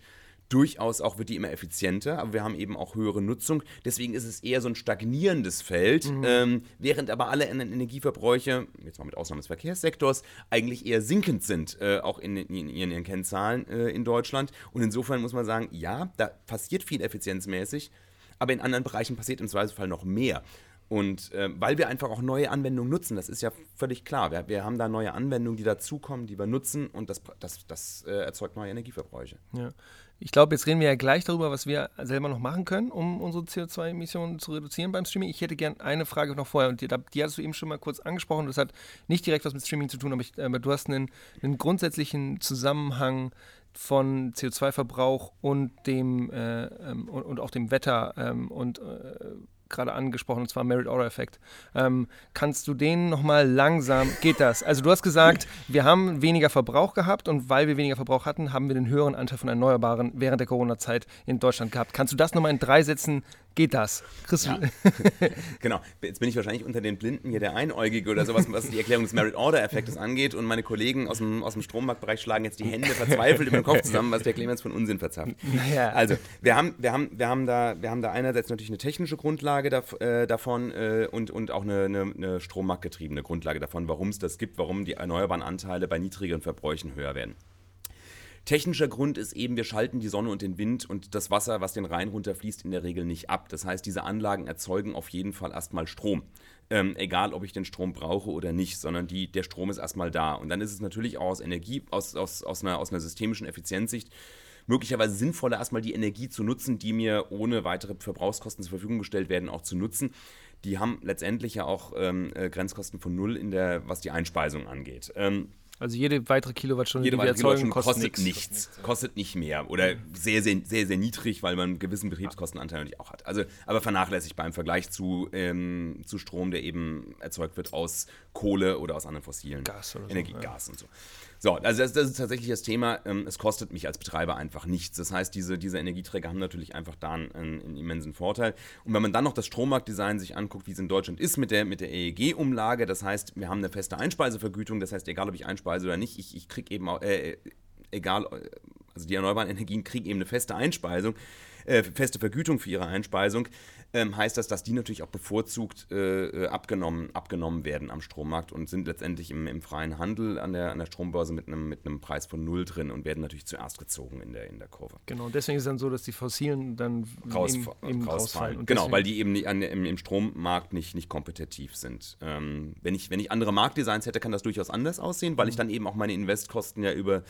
Speaker 1: durchaus auch wird die immer effizienter, aber wir haben eben auch höhere Nutzung. Deswegen ist es eher so ein stagnierendes Feld, mhm. ähm, während aber alle Energieverbräuche, jetzt mal mit Ausnahme des Verkehrssektors, eigentlich eher sinkend sind, äh, auch in, in, in, ihren Kennzahlen äh, in Deutschland. Und insofern muss man sagen, ja, da passiert viel effizienzmäßig, aber in anderen Bereichen passiert im Zweifelsfall noch mehr. Und äh, weil wir einfach auch neue Anwendungen nutzen, das ist ja völlig klar. Wir, wir haben da neue Anwendungen, die dazukommen, die wir nutzen und das, das, das äh, erzeugt neue Energieverbräuche.
Speaker 2: Ja. Ich glaube, jetzt reden wir ja gleich darüber, was wir selber noch machen können, um unsere CO2-Emissionen zu reduzieren beim Streaming. Ich hätte gerne eine Frage noch vorher und die, die hast du eben schon mal kurz angesprochen. Das hat nicht direkt was mit Streaming zu tun, aber, ich, aber du hast einen, einen grundsätzlichen Zusammenhang von CO2-Verbrauch und dem äh, ähm, und, und, auch dem Wetter ähm, und äh, gerade angesprochen, und zwar Merit-Order-Effekt. Ähm, kannst du den nochmal langsam, geht das? Also du hast gesagt, wir haben weniger Verbrauch gehabt und weil wir weniger Verbrauch hatten, haben wir den höheren Anteil von Erneuerbaren während der Corona-Zeit in Deutschland gehabt. Kannst du das nochmal in drei Sätzen geht das. Chris ja.
Speaker 1: genau. Jetzt bin ich wahrscheinlich unter den Blinden hier der Einäugige oder sowas, was die Erklärung des Merit-Order-Effektes angeht. Und meine Kollegen aus dem, aus dem Strommarktbereich schlagen jetzt die Hände verzweifelt über den Kopf zusammen, was der Clemens von Unsinn verzapft. Naja. Also, wir haben, wir, haben, wir, haben da, wir haben da einerseits natürlich eine technische Grundlage da, äh, davon äh, und, und auch eine, eine, eine strommarktgetriebene Grundlage davon, warum es das gibt, warum die erneuerbaren Anteile bei niedrigeren Verbräuchen höher werden. Technischer Grund ist eben, wir schalten die Sonne und den Wind und das Wasser, was den Rhein runterfließt, in der Regel nicht ab. Das heißt, diese Anlagen erzeugen auf jeden Fall erstmal Strom. Ähm, egal, ob ich den Strom brauche oder nicht, sondern die, der Strom ist erstmal da. Und dann ist es natürlich auch aus Energie, aus, aus, aus, einer, aus einer systemischen Effizienzsicht möglicherweise sinnvoller, erstmal die Energie zu nutzen, die mir ohne weitere Verbrauchskosten zur Verfügung gestellt werden, auch zu nutzen. Die haben letztendlich ja auch ähm, äh, Grenzkosten von null in der, was die Einspeisung angeht. Ähm,
Speaker 2: Also jede weitere Kilowattstunde,
Speaker 1: jede
Speaker 2: die wir erzeugen, kostet,
Speaker 1: kostet nichts. Kostet nicht mehr. Oder sehr, sehr, sehr, sehr niedrig, weil man einen gewissen Betriebskostenanteil natürlich auch hat. Also, aber vernachlässigbar im Vergleich zu, ähm, zu Strom, der eben erzeugt wird aus Kohle oder aus anderen fossilen
Speaker 2: Gas oder so,
Speaker 1: Energie,
Speaker 2: ja.
Speaker 1: Gas und so. So, also das, das ist tatsächlich das Thema. Ähm, es kostet mich als Betreiber einfach nichts. Das heißt, diese, diese Energieträger haben natürlich einfach da einen, einen immensen Vorteil. Und wenn man dann noch das Strommarktdesign sich anguckt, wie es in Deutschland ist mit der, mit der EEG-Umlage, das heißt, wir haben eine feste Einspeisevergütung, das heißt, egal ob ich einspeise oder nicht, ich, ich kriege eben auch, äh, egal, äh, also die erneuerbaren Energien kriegen eben eine feste Einspeisung, äh, feste Vergütung für ihre Einspeisung, ähm, heißt das, dass die natürlich auch bevorzugt äh, abgenommen, abgenommen werden am Strommarkt und sind letztendlich im, im freien Handel an der, an der Strombörse mit einem, mit einem Preis von null drin und werden natürlich zuerst gezogen in der, in der Kurve.
Speaker 2: Genau, deswegen ist es dann so, dass die fossilen dann
Speaker 1: Raus,
Speaker 2: eben, eben rausfallen.
Speaker 1: rausfallen.
Speaker 2: Und
Speaker 1: Genau, weil die eben nicht an, im, im Strommarkt nicht, nicht kompetitiv sind. Ähm, wenn, ich, wenn ich andere Marktdesigns hätte, kann das durchaus anders aussehen, weil ich dann eben auch meine Investkosten ja über,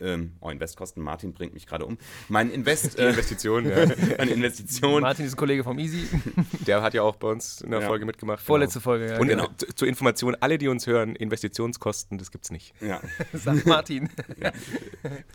Speaker 1: ähm, oh, Investkosten, Martin bringt mich gerade um, mein Invest,
Speaker 3: Die
Speaker 1: äh,
Speaker 3: Investition, ja.
Speaker 1: meine Investition,
Speaker 2: Martin ist ein Kollege vom Easy.
Speaker 3: der hat ja auch bei uns in der
Speaker 1: Ja.
Speaker 3: Folge mitgemacht.
Speaker 2: Vorletzte
Speaker 3: genau.
Speaker 2: Folge, ja.
Speaker 3: Und
Speaker 1: genau.
Speaker 3: äh, zu- zur Information, alle, die uns hören, Investitionskosten, das gibt's nicht.
Speaker 1: ja,
Speaker 2: Sagt Martin.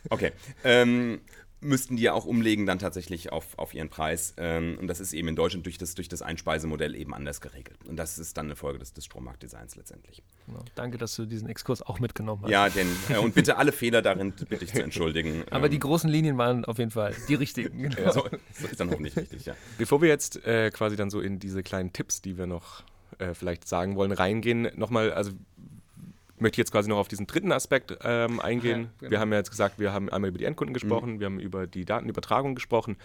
Speaker 1: Okay. Ähm, müssten die ja auch umlegen dann tatsächlich auf, auf ihren Preis. Ähm, und das ist eben in Deutschland durch das, durch das Einspeisemodell eben anders geregelt. Und das ist dann eine Folge des, des Strommarktdesigns letztendlich.
Speaker 2: Genau. Danke, dass du diesen Exkurs auch mitgenommen hast.
Speaker 1: Ja, denn, äh, und bitte alle Fehler darin bitte ich zu entschuldigen.
Speaker 2: Aber
Speaker 1: Ähm,
Speaker 2: die großen Linien waren auf jeden Fall die richtigen. Genau.
Speaker 1: so, so ist dann hoffentlich richtig, ja.
Speaker 3: Bevor wir jetzt äh, quasi dann so in diese kleinen Tipps, die wir noch äh, vielleicht sagen wollen, reingehen, nochmal, also möchte ich jetzt quasi noch auf diesen dritten Aspekt ähm, eingehen.
Speaker 2: Ja, genau.
Speaker 3: Wir haben ja jetzt gesagt, wir haben einmal über die Endkunden gesprochen, wir haben über die Datenübertragung gesprochen.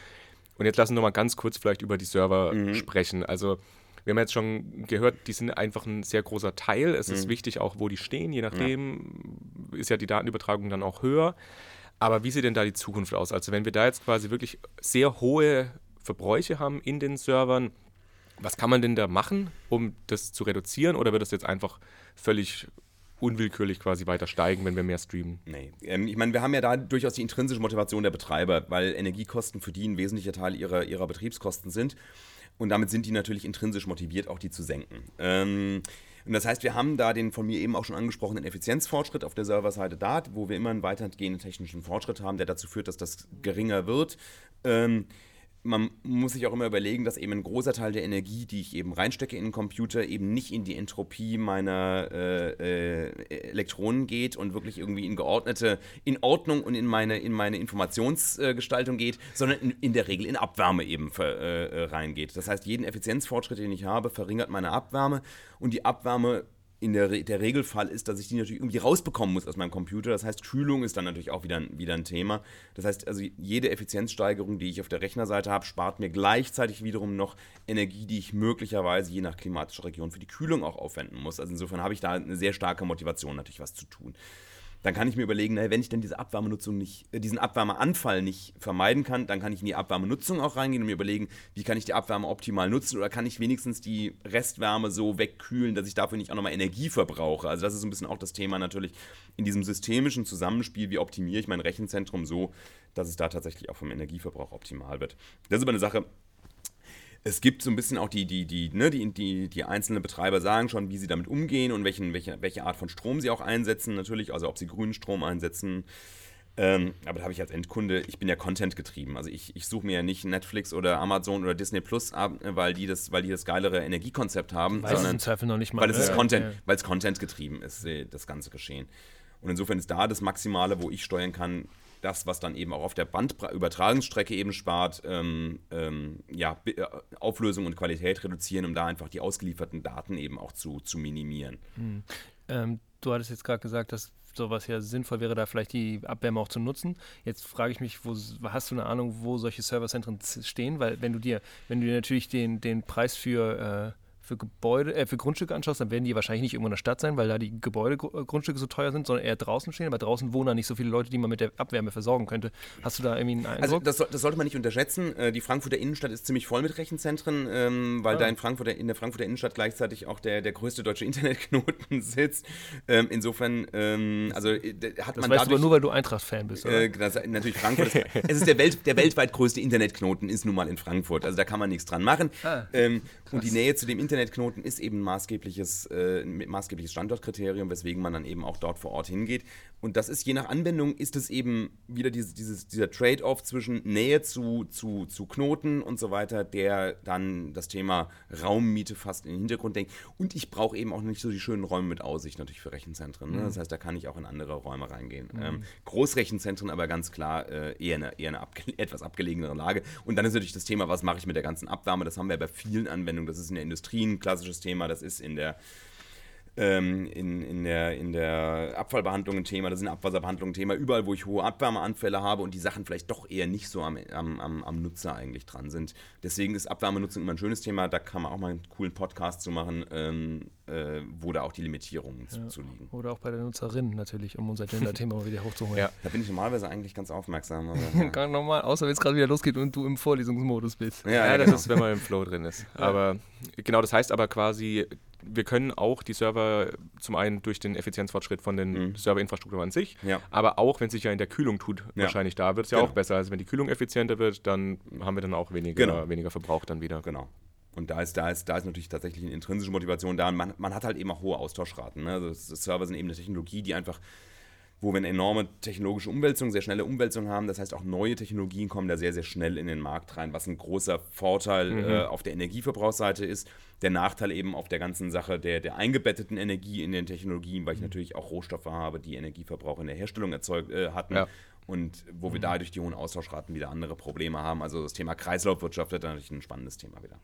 Speaker 3: Und jetzt lassen wir noch mal ganz kurz vielleicht über die Server sprechen. Also wir haben jetzt schon gehört, die sind einfach ein sehr großer Teil. Es ist wichtig auch, wo die stehen. Je nachdem ist ja die Datenübertragung dann auch höher. Aber wie sieht denn da die Zukunft aus? Also wenn wir da jetzt quasi wirklich sehr hohe Verbräuche haben in den Servern, was kann man denn da machen, um das zu reduzieren? Oder wird das jetzt einfach völlig unwillkürlich quasi weiter steigen, wenn wir mehr streamen?
Speaker 1: Nee. Ähm, ich meine, wir haben ja da durchaus die intrinsische Motivation der Betreiber, weil Energiekosten für die ein wesentlicher Teil ihrer, ihrer Betriebskosten sind. Und damit sind die natürlich intrinsisch motiviert, auch die zu senken. Ähm, und das heißt, wir haben da den von mir eben auch schon angesprochenen Effizienzfortschritt auf der Serverseite da, wo wir immer einen weitergehenden technischen Fortschritt haben, der dazu führt, dass das geringer wird. Ähm, man muss sich auch immer überlegen, dass eben ein großer Teil der Energie, die ich eben reinstecke in den Computer, eben nicht in die Entropie meiner äh, äh, Elektronen geht und wirklich irgendwie in geordnete, in Ordnung und in meine, in meine Informationsgestaltung geht, sondern in, in der Regel in Abwärme eben äh, äh, reingeht. Das heißt, jeden Effizienzfortschritt, den ich habe, verringert meine Abwärme und die Abwärme in der, der Regelfall ist, dass ich die natürlich irgendwie rausbekommen muss aus meinem Computer. Das heißt, Kühlung ist dann natürlich auch wieder, ein- wieder ein Thema. Das heißt, also jede Effizienzsteigerung, die ich auf der Rechnerseite habe, spart mir gleichzeitig wiederum noch Energie, die ich möglicherweise je nach klimatischer Region für die Kühlung auch aufwenden muss. Also insofern habe ich da eine sehr starke Motivation, natürlich was zu tun. Dann kann ich mir überlegen, naja, wenn ich denn diese Abwärmenutzung nicht, äh, diesen Abwärmeanfall nicht vermeiden kann, dann kann ich in die Abwärmenutzung auch reingehen und mir überlegen, wie kann ich die Abwärme optimal nutzen oder kann ich wenigstens die Restwärme so wegkühlen, dass ich dafür nicht auch nochmal Energie verbrauche. Also das ist so ein bisschen auch das Thema natürlich in diesem systemischen Zusammenspiel, wie optimiere ich mein Rechenzentrum so, dass es da tatsächlich auch vom Energieverbrauch optimal wird. Das ist aber eine Sache, es gibt so ein bisschen auch die, die, die, ne, die, die, die einzelnen Betreiber sagen schon, wie sie damit umgehen und welchen, welche, welche Art von Strom sie auch einsetzen, natürlich, also ob sie grünen Strom einsetzen. Ähm, aber da habe ich als Endkunde, ich bin ja Content getrieben. Also ich, ich suche mir ja nicht Netflix oder Amazon oder Disney Plus ab, weil die das, weil die das geilere Energiekonzept haben,
Speaker 2: Weiß es
Speaker 1: sondern
Speaker 2: im Zweifel noch nicht mal.
Speaker 1: weil es ist
Speaker 2: Ja,
Speaker 1: Content,
Speaker 2: ja.
Speaker 1: weil es Content getrieben ist, das ganze Geschehen. Und insofern ist da das Maximale, wo ich steuern kann, das, was dann eben auch auf der Bandübertragungsstrecke eben spart, ähm, ähm, ja, äh, Auflösung und Qualität reduzieren, um da einfach die ausgelieferten Daten eben auch zu, zu minimieren.
Speaker 2: Ähm, du hattest jetzt gerade gesagt, dass sowas ja sinnvoll wäre, da vielleicht die Abwärme auch zu nutzen. Jetzt frage ich mich, wo, hast du eine Ahnung, wo solche Serverzentren stehen? Weil wenn du dir, wenn du dir natürlich den, den Preis für, äh, für Gebäude, äh, für Grundstücke anschaust, dann werden die wahrscheinlich nicht irgendwo in der Stadt sein, weil da die Gebäude, äh, Grundstücke so teuer sind, sondern eher draußen stehen. Aber draußen wohnen da nicht so viele Leute, die man mit der Abwärme versorgen könnte. Hast du da irgendwie einen
Speaker 1: Also
Speaker 2: Eindruck?
Speaker 1: das, soll- das sollte man nicht unterschätzen. Äh, Die Frankfurter Innenstadt ist ziemlich voll mit Rechenzentren, ähm, weil
Speaker 2: Ah.
Speaker 1: da in, Frankfurt, in der Frankfurter Innenstadt gleichzeitig auch der, der größte deutsche Internetknoten sitzt. Ähm, insofern, ähm, also äh, hat
Speaker 2: das
Speaker 1: man
Speaker 2: weißt du aber
Speaker 1: dadurch...
Speaker 2: nur, weil du Eintracht-Fan bist?
Speaker 1: Äh, das, natürlich Frankfurt. Ist, es ist der, Welt, der weltweit größte Internetknoten ist nun mal in Frankfurt. Also da kann man nichts dran machen.
Speaker 2: Ah,
Speaker 1: ähm, und die Nähe zu dem Internetknoten ist eben ein maßgebliches, äh, maßgebliches Standortkriterium, weswegen man dann eben auch dort vor Ort hingeht. Und das ist je nach Anwendung, ist es eben wieder dieses, dieses, dieser Trade-off zwischen Nähe zu, zu, zu Knoten und so weiter, der dann das Thema Raummiete fast in den Hintergrund denkt. Und ich brauche eben auch nicht so die schönen Räume mit Aussicht natürlich für Rechenzentren. Ne? Das heißt, da kann ich auch in andere Räume reingehen. Ähm, Großrechenzentren aber ganz klar äh, eher eine, eher eine abge etwas abgelegenere Lage. Und dann ist natürlich das Thema, was mache ich mit der ganzen Abwärme? Das haben wir bei vielen Anwendungen. Das ist in der Industrie ein klassisches Thema. Das ist in der ähm, in, in, der, in der Abfallbehandlung ein Thema, das ist in der Abwasserbehandlung ein Thema, überall, wo ich hohe Abwärmeanfälle habe und die Sachen vielleicht doch eher nicht so am, am, am, am Nutzer eigentlich dran sind. Deswegen ist Abwärmenutzung immer ein schönes Thema, da kann man auch mal einen coolen Podcast zu machen, ähm, äh, wo da auch die Limitierungen zu, zu liegen.
Speaker 2: Oder auch bei der Nutzerin natürlich, um unser Gender-Thema mal wieder hochzuholen.
Speaker 3: Ja.
Speaker 1: Da bin ich normalerweise eigentlich ganz aufmerksam. Aber, ja.
Speaker 2: Ganz normal, außer wenn es gerade wieder losgeht und du im Vorlesungsmodus bist.
Speaker 3: Ja, das
Speaker 1: genau.
Speaker 3: ist, wenn man im Flow drin ist. Aber genau, das heißt aber quasi, wir können auch die Server zum einen durch den Effizienzfortschritt von den
Speaker 1: Mhm.
Speaker 3: Serverinfrastrukturen an sich,
Speaker 1: Ja.
Speaker 3: aber auch wenn sich ja in der Kühlung tut,
Speaker 1: Ja.
Speaker 3: wahrscheinlich da wird es ja
Speaker 1: Genau.
Speaker 3: auch besser. Also wenn die Kühlung effizienter wird, dann haben wir dann auch weniger,
Speaker 1: Genau.
Speaker 3: weniger Verbrauch dann wieder.
Speaker 1: Genau. Und da ist, da, ist, da ist natürlich tatsächlich eine intrinsische Motivation da. Und man, man hat halt eben auch hohe Austauschraten. Ne? Also Server sind eben eine Technologie, die einfach, wo wir eine enorme technologische Umwälzung, sehr schnelle Umwälzung haben. Das heißt, auch neue Technologien kommen da sehr, sehr schnell in den Markt rein, was ein großer Vorteil äh, auf der Energieverbrauchsseite ist. Der Nachteil eben auf der ganzen Sache der, der eingebetteten Energie in den Technologien, weil ich natürlich auch Rohstoffe habe, die Energieverbrauch in der Herstellung erzeugt äh, hatten.
Speaker 3: Ja.
Speaker 1: Und wo wir dadurch die hohen Austauschraten wieder andere Probleme haben. Also das Thema Kreislaufwirtschaft wird natürlich ein spannendes Thema wieder.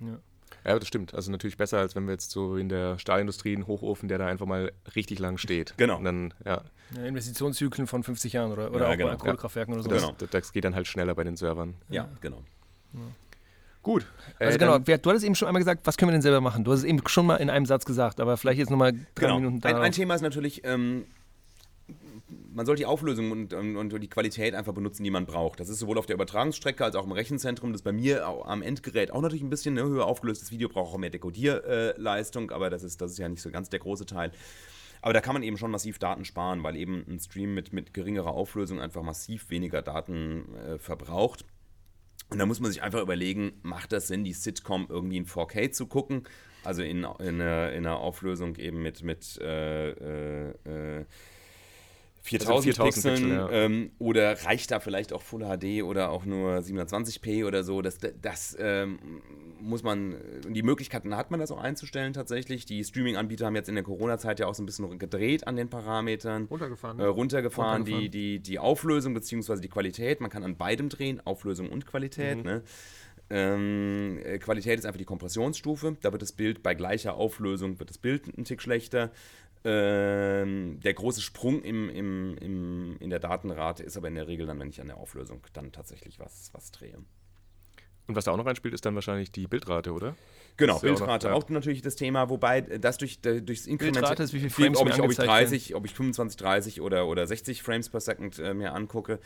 Speaker 3: Ja, das stimmt. Also natürlich besser, als wenn wir jetzt so in der Stahlindustrie einen Hochofen, der da einfach mal richtig lang steht.
Speaker 1: Genau.
Speaker 3: Und dann, ja,
Speaker 2: Ja, Investitionszyklen von 50 Jahren oder, oder
Speaker 1: Ja,
Speaker 2: auch
Speaker 1: genau.
Speaker 2: bei Kohlekraftwerken oder so.
Speaker 3: das,
Speaker 1: Genau.
Speaker 3: das geht dann halt schneller bei den Servern.
Speaker 1: Ja, genau.
Speaker 3: Gut.
Speaker 2: Also
Speaker 3: Äh,
Speaker 2: genau, du hattest eben schon einmal gesagt, was können wir denn selber machen? Du hast es eben schon mal in einem Satz gesagt, aber vielleicht jetzt nochmal drei
Speaker 1: genau.
Speaker 2: Minuten
Speaker 1: Ein,
Speaker 2: darauf.
Speaker 1: ein Thema ist natürlich, ähm, man soll die Auflösung und, und, und die Qualität einfach benutzen, die man braucht. Das ist sowohl auf der Übertragungsstrecke als auch im Rechenzentrum. Das bei mir am Endgerät auch natürlich ein bisschen ne, höher aufgelöstes Video, braucht auch mehr Dekodierleistung, aber das ist, das ist ja nicht so ganz der große Teil. Aber da kann man eben schon massiv Daten sparen, weil eben ein Stream mit, mit geringerer Auflösung einfach massiv weniger Daten äh, verbraucht. Und da muss man sich einfach überlegen, macht das Sinn, die Sitcom irgendwie in 4K zu gucken? Also in, in, einer, in einer Auflösung eben mit, mit äh, äh, äh, 4000,
Speaker 3: 4000
Speaker 1: Pixeln
Speaker 3: Pixel, ja.
Speaker 1: ähm, oder reicht da vielleicht auch Full HD oder auch nur 720p oder so. Das, das ähm, muss man, die Möglichkeiten hat man das auch einzustellen tatsächlich. Die Streaming-Anbieter haben jetzt in der Corona-Zeit ja auch so ein bisschen gedreht an den Parametern
Speaker 2: Runtergefahren.
Speaker 1: äh, runtergefahren,
Speaker 2: Runtergefahren.
Speaker 1: Die, die, die Auflösung bzw. die Qualität. Man kann an beidem drehen, Auflösung und Qualität. Ne? Ähm, äh, Qualität ist einfach die Kompressionsstufe. Da wird das Bild bei gleicher Auflösung wird das Bild ein Tick schlechter. Ähm, der große Sprung im, im, im, in der Datenrate ist aber in der Regel dann, wenn ich an der Auflösung dann tatsächlich was, was drehe.
Speaker 3: Und was da auch noch reinspielt, ist dann wahrscheinlich die Bildrate, oder?
Speaker 1: Genau,
Speaker 3: ja auch noch-
Speaker 1: Bildrate auch, natürlich das Thema, wobei äh, das durch, äh, durchs Inkrement...
Speaker 2: Bildrate ist, wie viele Frames
Speaker 1: ob
Speaker 2: mir
Speaker 1: ich, ob ich
Speaker 2: angezeigt
Speaker 1: 30, ob ich 25, 30 oder, oder 60 Frames per Second äh, mir angucke.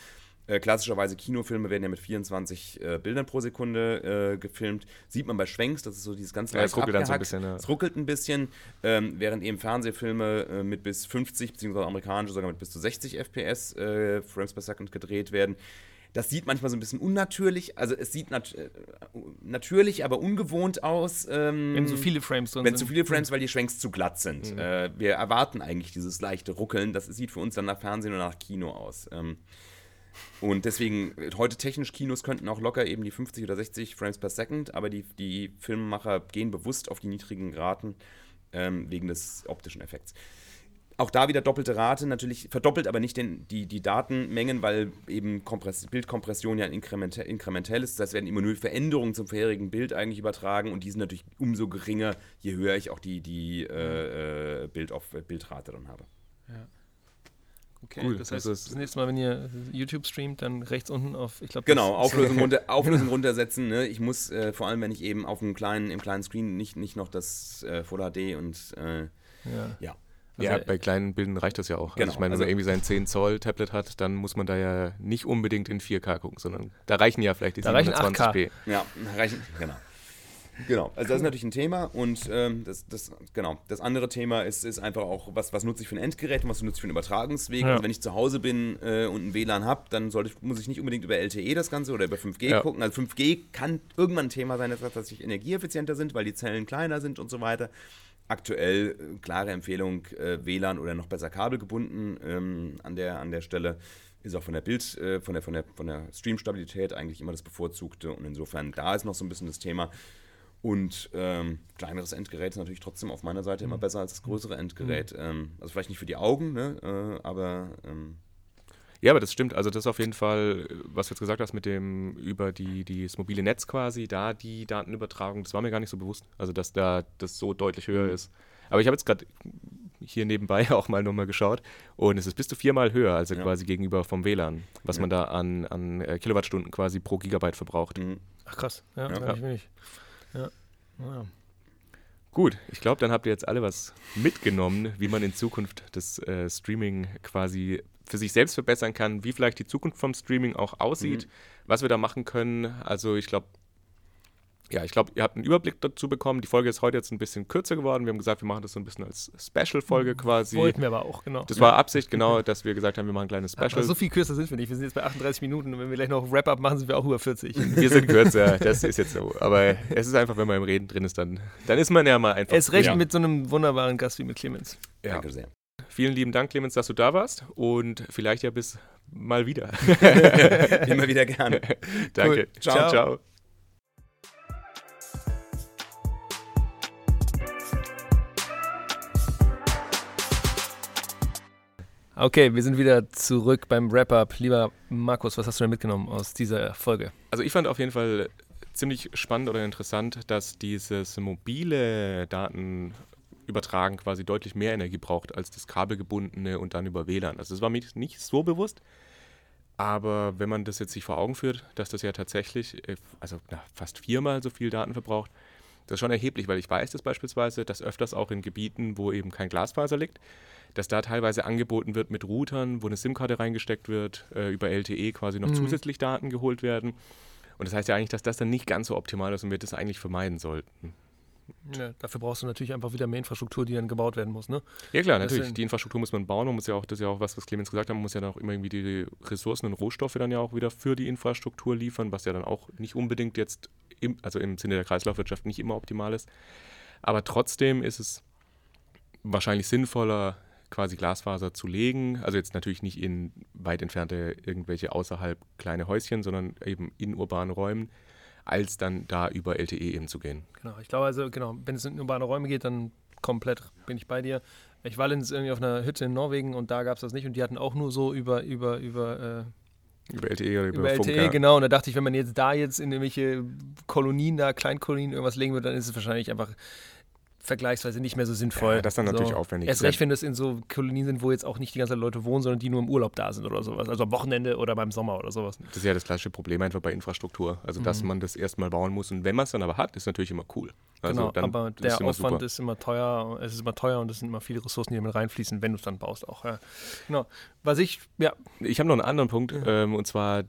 Speaker 1: Äh, klassischerweise Kinofilme werden ja mit 24 äh, Bildern pro Sekunde äh, gefilmt. Sieht man bei Schwenks, das ist so dieses ganz
Speaker 3: Ja, es ruckelt dann so ein bisschen, ja.
Speaker 1: Es ruckelt ein bisschen, ähm, während eben Fernsehfilme äh, mit bis 50, beziehungsweise amerikanische sogar mit bis zu 60 FPS Frames per Second gedreht werden. Das sieht manchmal so ein bisschen unnatürlich, also es sieht nat äh, natürlich, aber ungewohnt aus. Ähm,
Speaker 2: Wenn so viele Frames drin
Speaker 1: wenn
Speaker 2: sind.
Speaker 1: zu viele Frames, weil die Schwenks zu glatt sind. Äh, wir erwarten eigentlich dieses leichte Ruckeln. Das sieht für uns dann nach Fernsehen oder nach Kino aus. Ähm, und deswegen, heute technisch Kinos könnten auch locker eben die 50 oder 60 Frames per Second, aber die, die Filmemacher gehen bewusst auf die niedrigen Raten ähm, wegen des optischen Effekts. Auch da wieder doppelte Rate, natürlich verdoppelt aber nicht den, die, die Datenmengen, weil eben Kompress Bildkompression ja inkrementell, inkrementell ist. Das heißt, werden immer nur Veränderungen zum vorherigen Bild eigentlich übertragen und die sind natürlich umso geringer, je höher ich auch die, die äh, äh, Bild auf Bildrate dann habe.
Speaker 2: Okay,
Speaker 3: Cool,
Speaker 2: das heißt,
Speaker 3: also es-
Speaker 2: das nächste Mal, wenn ihr YouTube streamt, dann rechts unten auf, ich glaube,
Speaker 1: Genau, Auflösung, runter, Auflösung runtersetzen. Ne? Ich muss äh, vor allem, wenn ich eben auf einem kleinen, im kleinen Screen nicht, nicht noch das äh, Full HD und äh,
Speaker 2: Ja.
Speaker 1: ja.
Speaker 3: ja,
Speaker 2: Also,
Speaker 3: bei kleinen Bildern reicht das ja auch.
Speaker 1: Genau,
Speaker 3: also ich meine, wenn
Speaker 1: also-
Speaker 3: man irgendwie sein 10 Zoll Tablet hat, dann muss man da ja nicht unbedingt in 4K gucken, sondern da reichen ja vielleicht die
Speaker 2: Da reichen
Speaker 3: 720p.
Speaker 1: Ja, reichen, genau. Genau, also das ist natürlich ein Thema und ähm, das, das, genau, das andere Thema ist, ist einfach auch, was, was nutze ich für ein Endgerät und was nutze ich für einen Übertragungsweg.
Speaker 2: Ja.
Speaker 1: Also wenn ich zu Hause bin äh, und ein WLAN habe, dann sollte ich, muss ich nicht unbedingt über LTE das Ganze oder über 5G
Speaker 3: Ja.
Speaker 1: gucken. Also 5G kann irgendwann ein Thema sein, dass dass sie energieeffizienter sind, weil die Zellen kleiner sind und so weiter. Aktuell äh, klare Empfehlung, äh, WLAN oder noch besser kabelgebunden ähm, an, der, an der Stelle. Ist auch von der Bild, äh, von der, von der, von der Streamstabilität eigentlich immer das bevorzugte. Und insofern, da ist noch so ein bisschen das Thema. Und ähm, kleineres Endgerät ist natürlich trotzdem auf meiner Seite immer
Speaker 3: Mhm.
Speaker 1: besser als das größere Endgerät. Ähm, also vielleicht nicht für die Augen, ne? äh, aber ähm,
Speaker 3: Ja, aber das stimmt. Also das ist auf jeden Fall, was du jetzt gesagt hast mit dem über die, die das mobile Netz quasi, da die Datenübertragung, das war mir gar nicht so bewusst. Also dass da das so deutlich höher ist. Aber ich habe jetzt gerade hier nebenbei auch mal nochmal geschaut und es ist bis zu viermal höher, also
Speaker 1: Ja.
Speaker 3: quasi gegenüber vom WLAN, was
Speaker 1: Ja.
Speaker 3: man da an, an äh, Kilowattstunden quasi pro Gigabyte verbraucht.
Speaker 2: Ach krass, ja,
Speaker 1: Ja.
Speaker 2: ja. ich will nicht. Ja. Ja.
Speaker 3: Gut, ich glaube, dann habt ihr jetzt alle was mitgenommen, wie man in Zukunft das äh, Streaming quasi für sich selbst verbessern kann, wie vielleicht die Zukunft vom Streaming auch aussieht, was wir da machen können. Also ich glaube, ja, ich glaube, ihr habt einen Überblick dazu bekommen. Die Folge ist heute jetzt ein bisschen kürzer geworden. Wir haben gesagt, wir machen das so ein bisschen als Special-Folge quasi.
Speaker 2: Wollten wir aber auch, genau.
Speaker 3: Das war Absicht, genau, dass wir gesagt haben, wir machen ein kleines
Speaker 2: aber
Speaker 3: Special.
Speaker 2: so viel kürzer sind wir nicht. Wir sind jetzt bei 38 Minuten und wenn wir gleich noch Wrap-Up machen, sind wir auch über 40.
Speaker 3: Wir sind kürzer, das ist jetzt so. Aber es ist einfach, wenn man im Reden drin ist, dann, dann ist man ja mal einfach.
Speaker 2: Es recht
Speaker 1: Ja.
Speaker 2: mit so einem wunderbaren Gast wie mit Clemens.
Speaker 3: Ja.
Speaker 1: danke sehr.
Speaker 3: Vielen lieben Dank, Clemens, dass du da warst und vielleicht ja bis mal wieder.
Speaker 1: Immer wieder gerne.
Speaker 3: Danke.
Speaker 1: Ciao.
Speaker 3: ciao. ciao.
Speaker 2: Okay, wir sind wieder zurück beim Wrap-Up. Lieber Markus, was hast du denn mitgenommen aus dieser Folge?
Speaker 3: Also ich fand auf jeden Fall ziemlich spannend oder interessant, dass dieses mobile Datenübertragen quasi deutlich mehr Energie braucht als das kabelgebundene und dann über WLAN. Also das war mir nicht so bewusst. Aber wenn man das jetzt sich vor Augen führt, dass das ja tatsächlich äh, also fast viermal so viel Daten verbraucht, das ist schon erheblich, weil ich weiß das beispielsweise, dass öfters auch in Gebieten, wo eben kein Glasfaser liegt, dass da teilweise angeboten wird mit Routern, wo eine SIM-Karte reingesteckt wird, äh, über LTE quasi noch
Speaker 2: Mhm.
Speaker 3: zusätzlich Daten geholt werden. Und das heißt ja eigentlich, dass das dann nicht ganz so optimal ist und wir das eigentlich vermeiden sollten.
Speaker 2: Ja, dafür brauchst du natürlich einfach wieder mehr Infrastruktur, die dann gebaut werden muss. Ne?
Speaker 3: Ja klar, natürlich. Die Infrastruktur muss man bauen. Man muss ja auch, das ist ja auch was, was Clemens gesagt hat, man muss ja dann auch immer irgendwie die Ressourcen und Rohstoffe dann ja auch wieder für die Infrastruktur liefern, was ja dann auch nicht unbedingt jetzt, im, also im Sinne der Kreislaufwirtschaft nicht immer optimal ist. Aber trotzdem ist es wahrscheinlich sinnvoller, quasi Glasfaser zu legen. Also jetzt natürlich nicht in weit entfernte irgendwelche außerhalb kleine Häuschen, sondern eben in urbanen Räumen, als dann da über LTE eben zu gehen.
Speaker 2: Genau, ich glaube also, genau, wenn es in urbane Räume geht, dann komplett bin ich bei dir. Ich war letztens irgendwie auf einer Hütte in Norwegen und da gab es das nicht und die hatten auch nur so über, über, über,
Speaker 3: Über LTE oder
Speaker 2: äh,
Speaker 3: über,
Speaker 2: über
Speaker 3: Funk.
Speaker 2: LTE,
Speaker 3: ja.
Speaker 2: genau. Und da dachte ich, wenn man jetzt da jetzt in irgendwelche Kolonien da, Kleinkolonien irgendwas legen würde, dann ist es wahrscheinlich einfach vergleichsweise nicht mehr so sinnvoll.
Speaker 3: Ja, das ist dann natürlich
Speaker 2: so.
Speaker 3: aufwendig.
Speaker 2: Erst recht, wenn das in so Kolonien sind, wo jetzt auch nicht die ganze Zeit Leute wohnen, sondern die nur im Urlaub da sind oder sowas. Also am Wochenende oder beim Sommer oder sowas.
Speaker 3: Das ist ja das klassische Problem einfach bei Infrastruktur. Also, dass
Speaker 2: Mhm.
Speaker 3: man das erstmal bauen muss. Und wenn man es dann aber hat, ist natürlich immer cool. Also,
Speaker 2: genau, aber
Speaker 3: ist
Speaker 2: der
Speaker 3: immer
Speaker 2: Aufwand
Speaker 3: super.
Speaker 2: ist immer teuer, es ist immer teuer und es sind immer viele Ressourcen, die damit reinfließen, wenn du es dann baust auch. Ja. Genau. Was ich, ja,
Speaker 3: Ich habe noch einen anderen Punkt. Ähm, und zwar,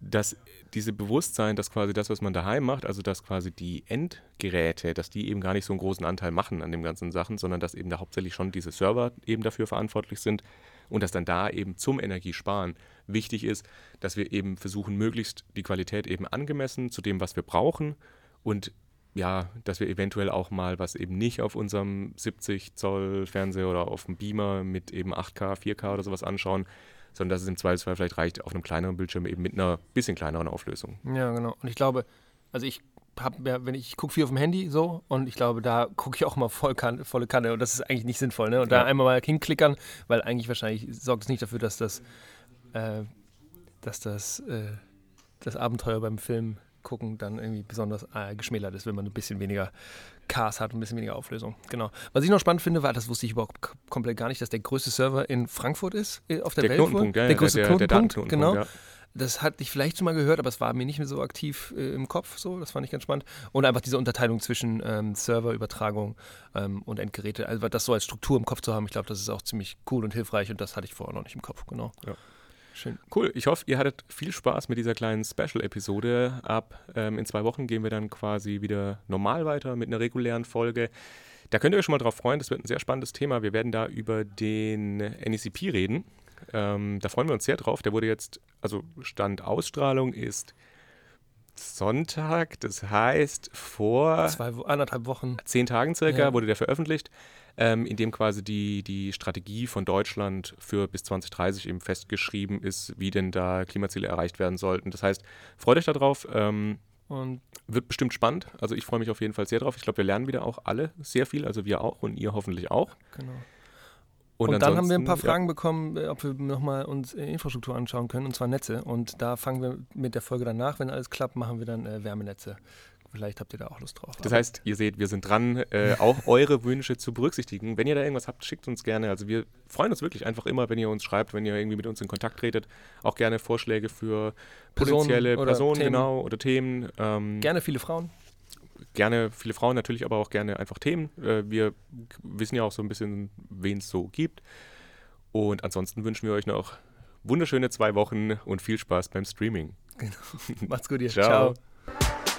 Speaker 3: dass diese Bewusstsein, dass quasi das, was man daheim macht, also dass quasi die Endgeräte, dass die eben gar nicht so einen großen Anteil machen an den ganzen Sachen, sondern dass eben da hauptsächlich schon diese Server eben dafür verantwortlich sind und dass dann da eben zum Energiesparen wichtig ist, dass wir eben versuchen, möglichst die Qualität eben angemessen zu dem, was wir brauchen und ja, dass wir eventuell auch mal was eben nicht auf unserem 70 Zoll Fernseher oder auf dem Beamer mit eben 8K, 4K oder sowas anschauen, sondern dass es im Zweifelsfall vielleicht reicht, auf einem kleineren Bildschirm eben mit einer bisschen kleineren Auflösung.
Speaker 2: ja, genau. Und ich glaube, also ich habe ja, wenn ich, ich gucke viel auf dem Handy so und ich glaube, da gucke ich auch mal voll kan volle Kanne und das ist eigentlich nicht sinnvoll, ne? Und da
Speaker 3: Ja.
Speaker 2: einmal mal hinklickern, weil eigentlich wahrscheinlich sorgt es nicht dafür, dass das, äh, dass das, äh, das Abenteuer beim Film gucken dann irgendwie besonders äh, geschmälert ist, wenn man ein bisschen weniger Cars hat und ein bisschen weniger Auflösung. Genau. Was ich noch spannend finde, war, das wusste ich überhaupt komplett gar nicht, dass der größte Server in Frankfurt ist, äh, auf der,
Speaker 3: Der
Speaker 2: Welt.
Speaker 3: Knotenpunkt, ja,
Speaker 2: der größte
Speaker 3: der, der
Speaker 2: Knotenpunkt, genau.
Speaker 3: Datenknotenpunkt,
Speaker 2: Das hatte ich vielleicht schon mal gehört, aber es war mir nicht mehr so aktiv äh, im Kopf. So, das fand ich ganz spannend. Und einfach diese Unterteilung zwischen ähm, Serverübertragung ähm, und Endgeräte. Also das so als Struktur im Kopf zu haben, ich glaube, das ist auch ziemlich cool und hilfreich und das hatte ich vorher noch nicht im Kopf. Genau.
Speaker 3: Ja. Schön. Cool. Ich hoffe, ihr hattet viel Spaß mit dieser kleinen Special-Episode. Ab ähm, in zwei Wochen gehen wir dann quasi wieder normal weiter mit einer regulären Folge. Da könnt ihr euch schon mal drauf freuen. Das wird ein sehr spannendes Thema. Wir werden da über den NECP reden. Ähm, da freuen wir uns sehr drauf. Der wurde jetzt, also Stand Ausstrahlung ist Sonntag, das heißt vor
Speaker 2: Zwei, anderthalb Wochen.
Speaker 3: zehn Tagen circa
Speaker 2: Ja.
Speaker 3: wurde der veröffentlicht, ähm, in dem quasi die, die Strategie von Deutschland für bis 2030 eben festgeschrieben ist, wie denn da Klimaziele erreicht werden sollten. Das heißt, freut euch darauf. Ähm,
Speaker 2: Und
Speaker 3: wird bestimmt spannend. Also ich freue mich auf jeden Fall sehr drauf. Ich glaube, wir lernen wieder auch alle sehr viel, also wir auch und ihr hoffentlich auch.
Speaker 2: genau. Und, dann haben wir ein paar Fragen bekommen, äh, ob wir nochmal uns äh, Infrastruktur anschauen können, und zwar Netze. Und da fangen wir mit der Folge danach, wenn alles klappt, machen wir dann äh, Wärmenetze. Vielleicht habt ihr da auch Lust drauf.
Speaker 3: Das heißt, ihr seht, wir sind dran, äh, auch eure Wünsche zu berücksichtigen. Wenn ihr da irgendwas habt, schickt uns gerne. Also wir freuen uns wirklich einfach immer, wenn ihr uns schreibt, wenn ihr irgendwie mit uns in Kontakt tretet. Auch gerne Vorschläge für
Speaker 2: Personen
Speaker 3: potenzielle Personen,
Speaker 2: Themen.
Speaker 3: genau, oder Themen. Ähm,
Speaker 2: gerne viele Frauen.
Speaker 3: gerne viele Frauen natürlich, aber auch gerne einfach Themen. Äh, wir wissen ja auch so ein bisschen, wen es so gibt. Und ansonsten wünschen wir euch noch wunderschöne zwei Wochen und viel Spaß beim Streaming.
Speaker 2: Macht's gut, ihr.
Speaker 3: Ciao.
Speaker 2: Ciao.